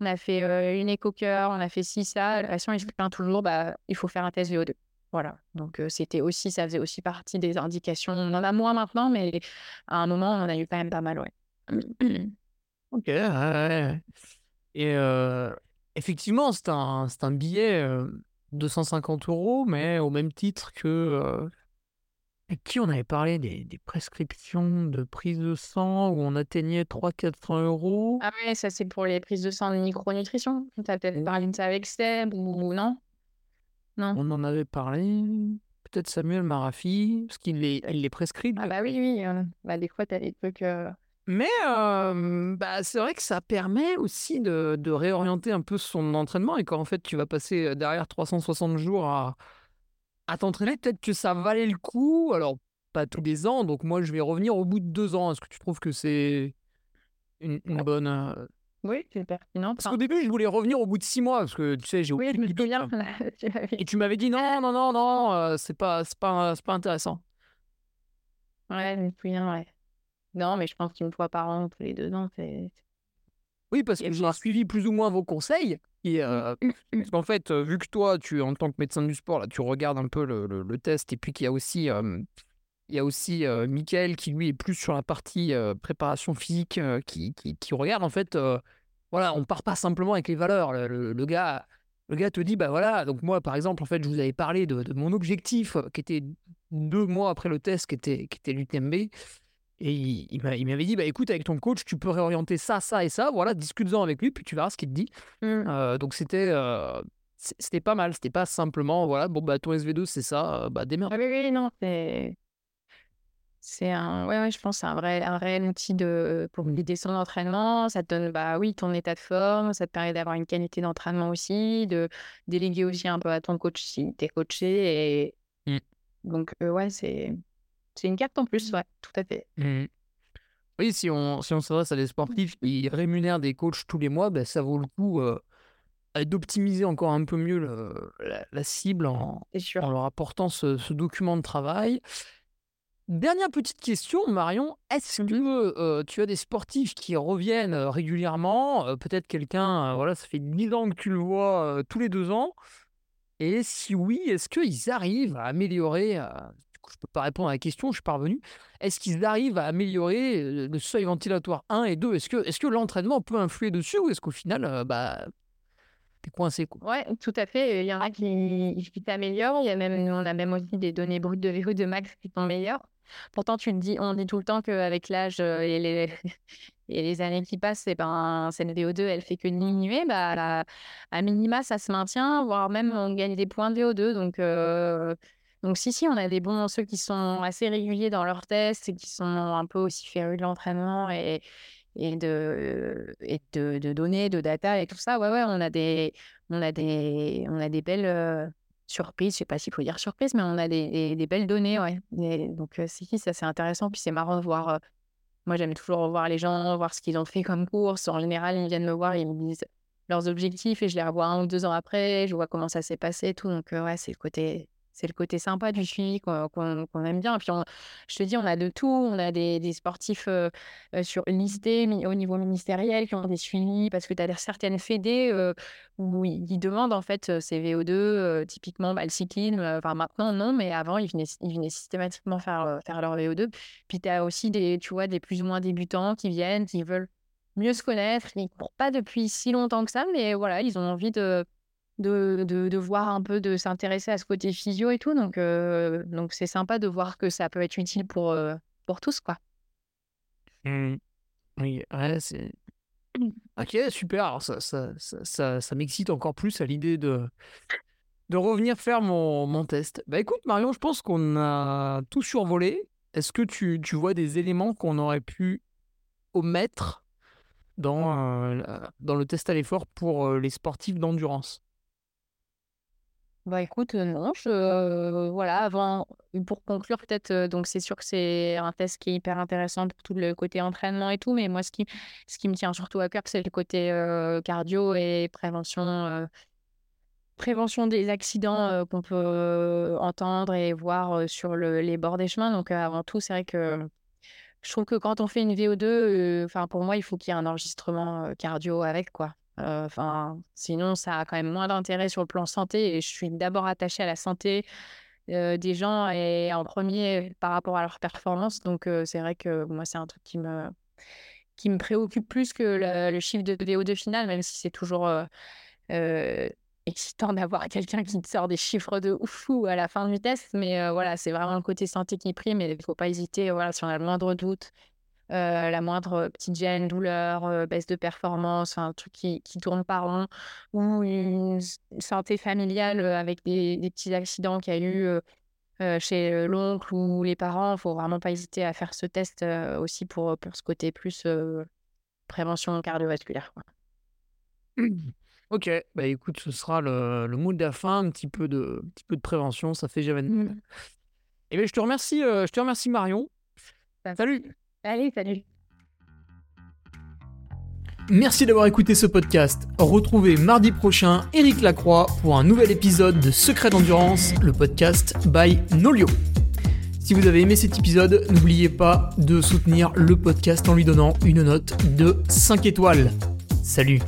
On a fait une éco-cœur, on a fait ci, ça. Le patient, il se plaint toujours bah, il faut faire un test VO2. Voilà. Donc, c'était aussi, ça faisait aussi partie des indications. On en a moins maintenant, mais à un moment, on en a eu quand même pas mal, ouais. Ok. Et effectivement, c'est un, c'est un billet euh, 250 euros, mais au même titre que. avec qui on avait parlé des, des prescriptions de prise de sang où on atteignait 300-400 euros. Ah ouais, ça c'est pour les prises de sang de micronutrition. Tu as peut-être parlé de ça avec Seb ou non? Non? On en avait parlé. Peut-être Samuel Marafi, parce qu'il les, les prescrit. Ah bah oui, oui. euh, bah, des fois, tu as des trucs... euh, Mais euh, bah, c'est vrai que ça permet aussi de, de réorienter un peu son entraînement. Et quand en fait tu vas passer derrière 360 jours à, à t'entraîner, peut-être que ça valait le coup. Alors, pas tous les ans. Donc, moi, je vais revenir au bout de deux ans. Est-ce que tu trouves que c'est une, une bonne. Oui, c'est pertinent. Parce qu'au début, je voulais revenir au bout de six mois. Parce que tu sais, j'ai Oui, je me souviens. Et tu m'avais dit non, non, non, non, euh, c'est pas, c'est pas, c'est pas intéressant. Ouais, je me souviens, ouais. Non, mais je pense qu'une fois par an, tous les deux ans, c'est... Oui, parce que j'ai suivi plus ou moins vos conseils. Et, euh, parce qu'en fait, vu que toi, tu en tant que médecin du sport, là, tu regardes un peu le, le- le test, et puis qu'il y a aussi, euh, il y a aussi euh, Mickaël qui lui est plus sur la partie préparation physique, qui, qui, qui regarde en fait. voilà, on part pas simplement avec les valeurs. Le, gars, le gars te dit, bah voilà. Donc moi, par exemple, en fait, je vous avais parlé de, de mon objectif, qui était deux mois après le test, qui était, qui était l'UTMB. Et il, il m'a- il m'avait dit, bah écoute, avec ton coach, tu peux réorienter ça, ça et ça. Voilà, discute-en avec lui, puis tu verras ce qu'il te dit. Mm. Euh, donc c'était euh, c'était pas mal. C'était pas simplement, voilà, bon, bah ton SV2, c'est ça, euh, bah démerde. Ah oui, oui, non, c'est... C'est un... Ouais, ouais, je pense que c'est un vrai, un réel outil de... pour guider son entraînement. Ça te donne, bah oui, ton état de forme. Ça te permet d'avoir une qualité d'entraînement aussi, de déléguer aussi un peu à ton coach si t'es coaché. Et... Mm. Donc, ouais, c'est... C'est une carte en plus, ouais, tout à fait. Mhm. Oui, si on, si on s'adresse à des sportifs qui rémunèrent des coachs tous les mois, bah, ça vaut le coup euh, d'optimiser encore un peu mieux le- la, la cible en, leur apportant ce, ce document de travail. Dernière petite question, Marion. Est-ce que euh, tu as des sportifs qui reviennent euh, régulièrement Euh, Peut-être quelqu'un, voilà, ça fait 10 ans que tu le vois tous les deux ans? Et si oui, est-ce qu'ils arrivent à améliorer, je ne peux pas répondre à la question, je suis parvenu. Est-ce qu'ils arrivent à améliorer le seuil ventilatoire 1 et 2 Est-ce que, l'entraînement peut influer dessus ou est-ce qu'au final, bah, t'es coincé quoi? Ouais, tout à fait. Il y en a qui, qui s'améliorent. Il on a même aussi des données brutes de VO de max qui sont meilleures. Pourtant, tu dis, on dit tout le temps qu'avec l'âge et les, années qui passent, et ben, cette VO2, elle fait que diminuer. Bah, à minima, ça se maintient, voire même on gagne des points de VO2. Donc, donc si, si, on a des bons, ceux qui sont assez réguliers dans leurs tests et qui sont un peu aussi férus de l'entraînement et, et, de, et de, données, de data et tout ça. Ouais, ouais, on a des, on a des, on a des belles surprises. Je sais pas s'il faut dire surprise, mais on a des, des, belles données. Ouais. donc, si, si, ça c'est intéressant. Puis c'est marrant de voir moi, j'aime toujours revoir les gens, voir ce qu'ils ont fait comme course. En général, ils viennent me voir, ils me disent leurs objectifs et je les revois un ou deux ans après. Je vois comment ça s'est passé, tout. Donc, ouais, c'est le côté c'est le côté sympa du suivi qu'on aime bien. Et puis, je te dis, on a de tout. On a des, sportifs euh, sur listés au niveau ministériel qui ont des suivis parce que tu as certaines fédés euh, où ils, demandent en fait ces VO2, typiquement bah, le cyclisme. Enfin, maintenant, non, mais avant, ils venaient, ils venaient systématiquement faire, faire leur VO2. Puis, tu as aussi des, tu vois, des plus ou moins débutants qui viennent, qui veulent mieux se connaître. Ils ne courent pas depuis si longtemps que ça, mais voilà, ils ont envie de de, de, de, voir un peu, de s'intéresser à ce côté physio et tout. Donc, euh, donc c'est sympa de voir que ça peut être utile pour, euh, pour tous, quoi. Mmh. Oui, ouais, c'est. Ok, super. Alors, ça, ça, ça, ça, m'excite encore plus à l'idée de, de revenir faire mon, mon test. Bah écoute, Marion, je pense qu'on a tout survolé. Est-ce que tu, tu vois des éléments qu'on aurait pu omettre dans, euh, dans le test à l'effort pour les sportifs d'endurance? Bah, écoute, non, je voilà, avant pour conclure peut-être, donc c'est sûr que c'est un test qui est hyper intéressant pour tout le côté entraînement et tout, mais moi ce qui ce qui me tient surtout à cœur, c'est le côté, cardio et prévention, prévention des accidents, qu'on peut, entendre et voir, sur le les bords des chemins. Donc, avant tout, c'est vrai que je trouve que quand on fait une VO2, enfin pour moi, il faut qu'il y ait un enregistrement, cardio avec, quoi. Enfin, sinon, ça a quand même moins d'intérêt sur le plan santé. Et je suis d'abord attachée à la santé des gens et en premier par rapport à leur performance. Donc, c'est vrai que moi, c'est un truc qui me, qui me préoccupe plus que le, chiffre de VO2 final, même si c'est toujours excitant d'avoir quelqu'un qui sort des chiffres de ouf à la fin du test. Mais voilà, c'est vraiment le côté santé qui prime. Et il ne faut pas hésiter, voilà, si on a le moindre doute euh, la moindre petite gêne, douleur, euh, baisse de performance, un truc qui, qui tourne par rond, ou une santé familiale euh, avec des, des petits accidents qu'il y a eu chez l'oncle ou les parents, il ne faut vraiment pas hésiter à faire ce test aussi pour, pour ce côté plus prévention cardiovasculaire. Ok, bah écoute, ce sera le, le mot de la fin, un petit peu de, un petit peu de prévention, ça fait jamais de mal. Mmh. Et bien, je te remercie, je te remercie Marion. Salut. Allez, salut. Merci d'avoir écouté ce podcast. Retrouvez mardi prochain Eric Lacroix pour un nouvel épisode de Secret d'endurance, le podcast by Nolio. Si vous avez aimé cet épisode, n'oubliez pas de soutenir le podcast en lui donnant une note de 5 étoiles. Salut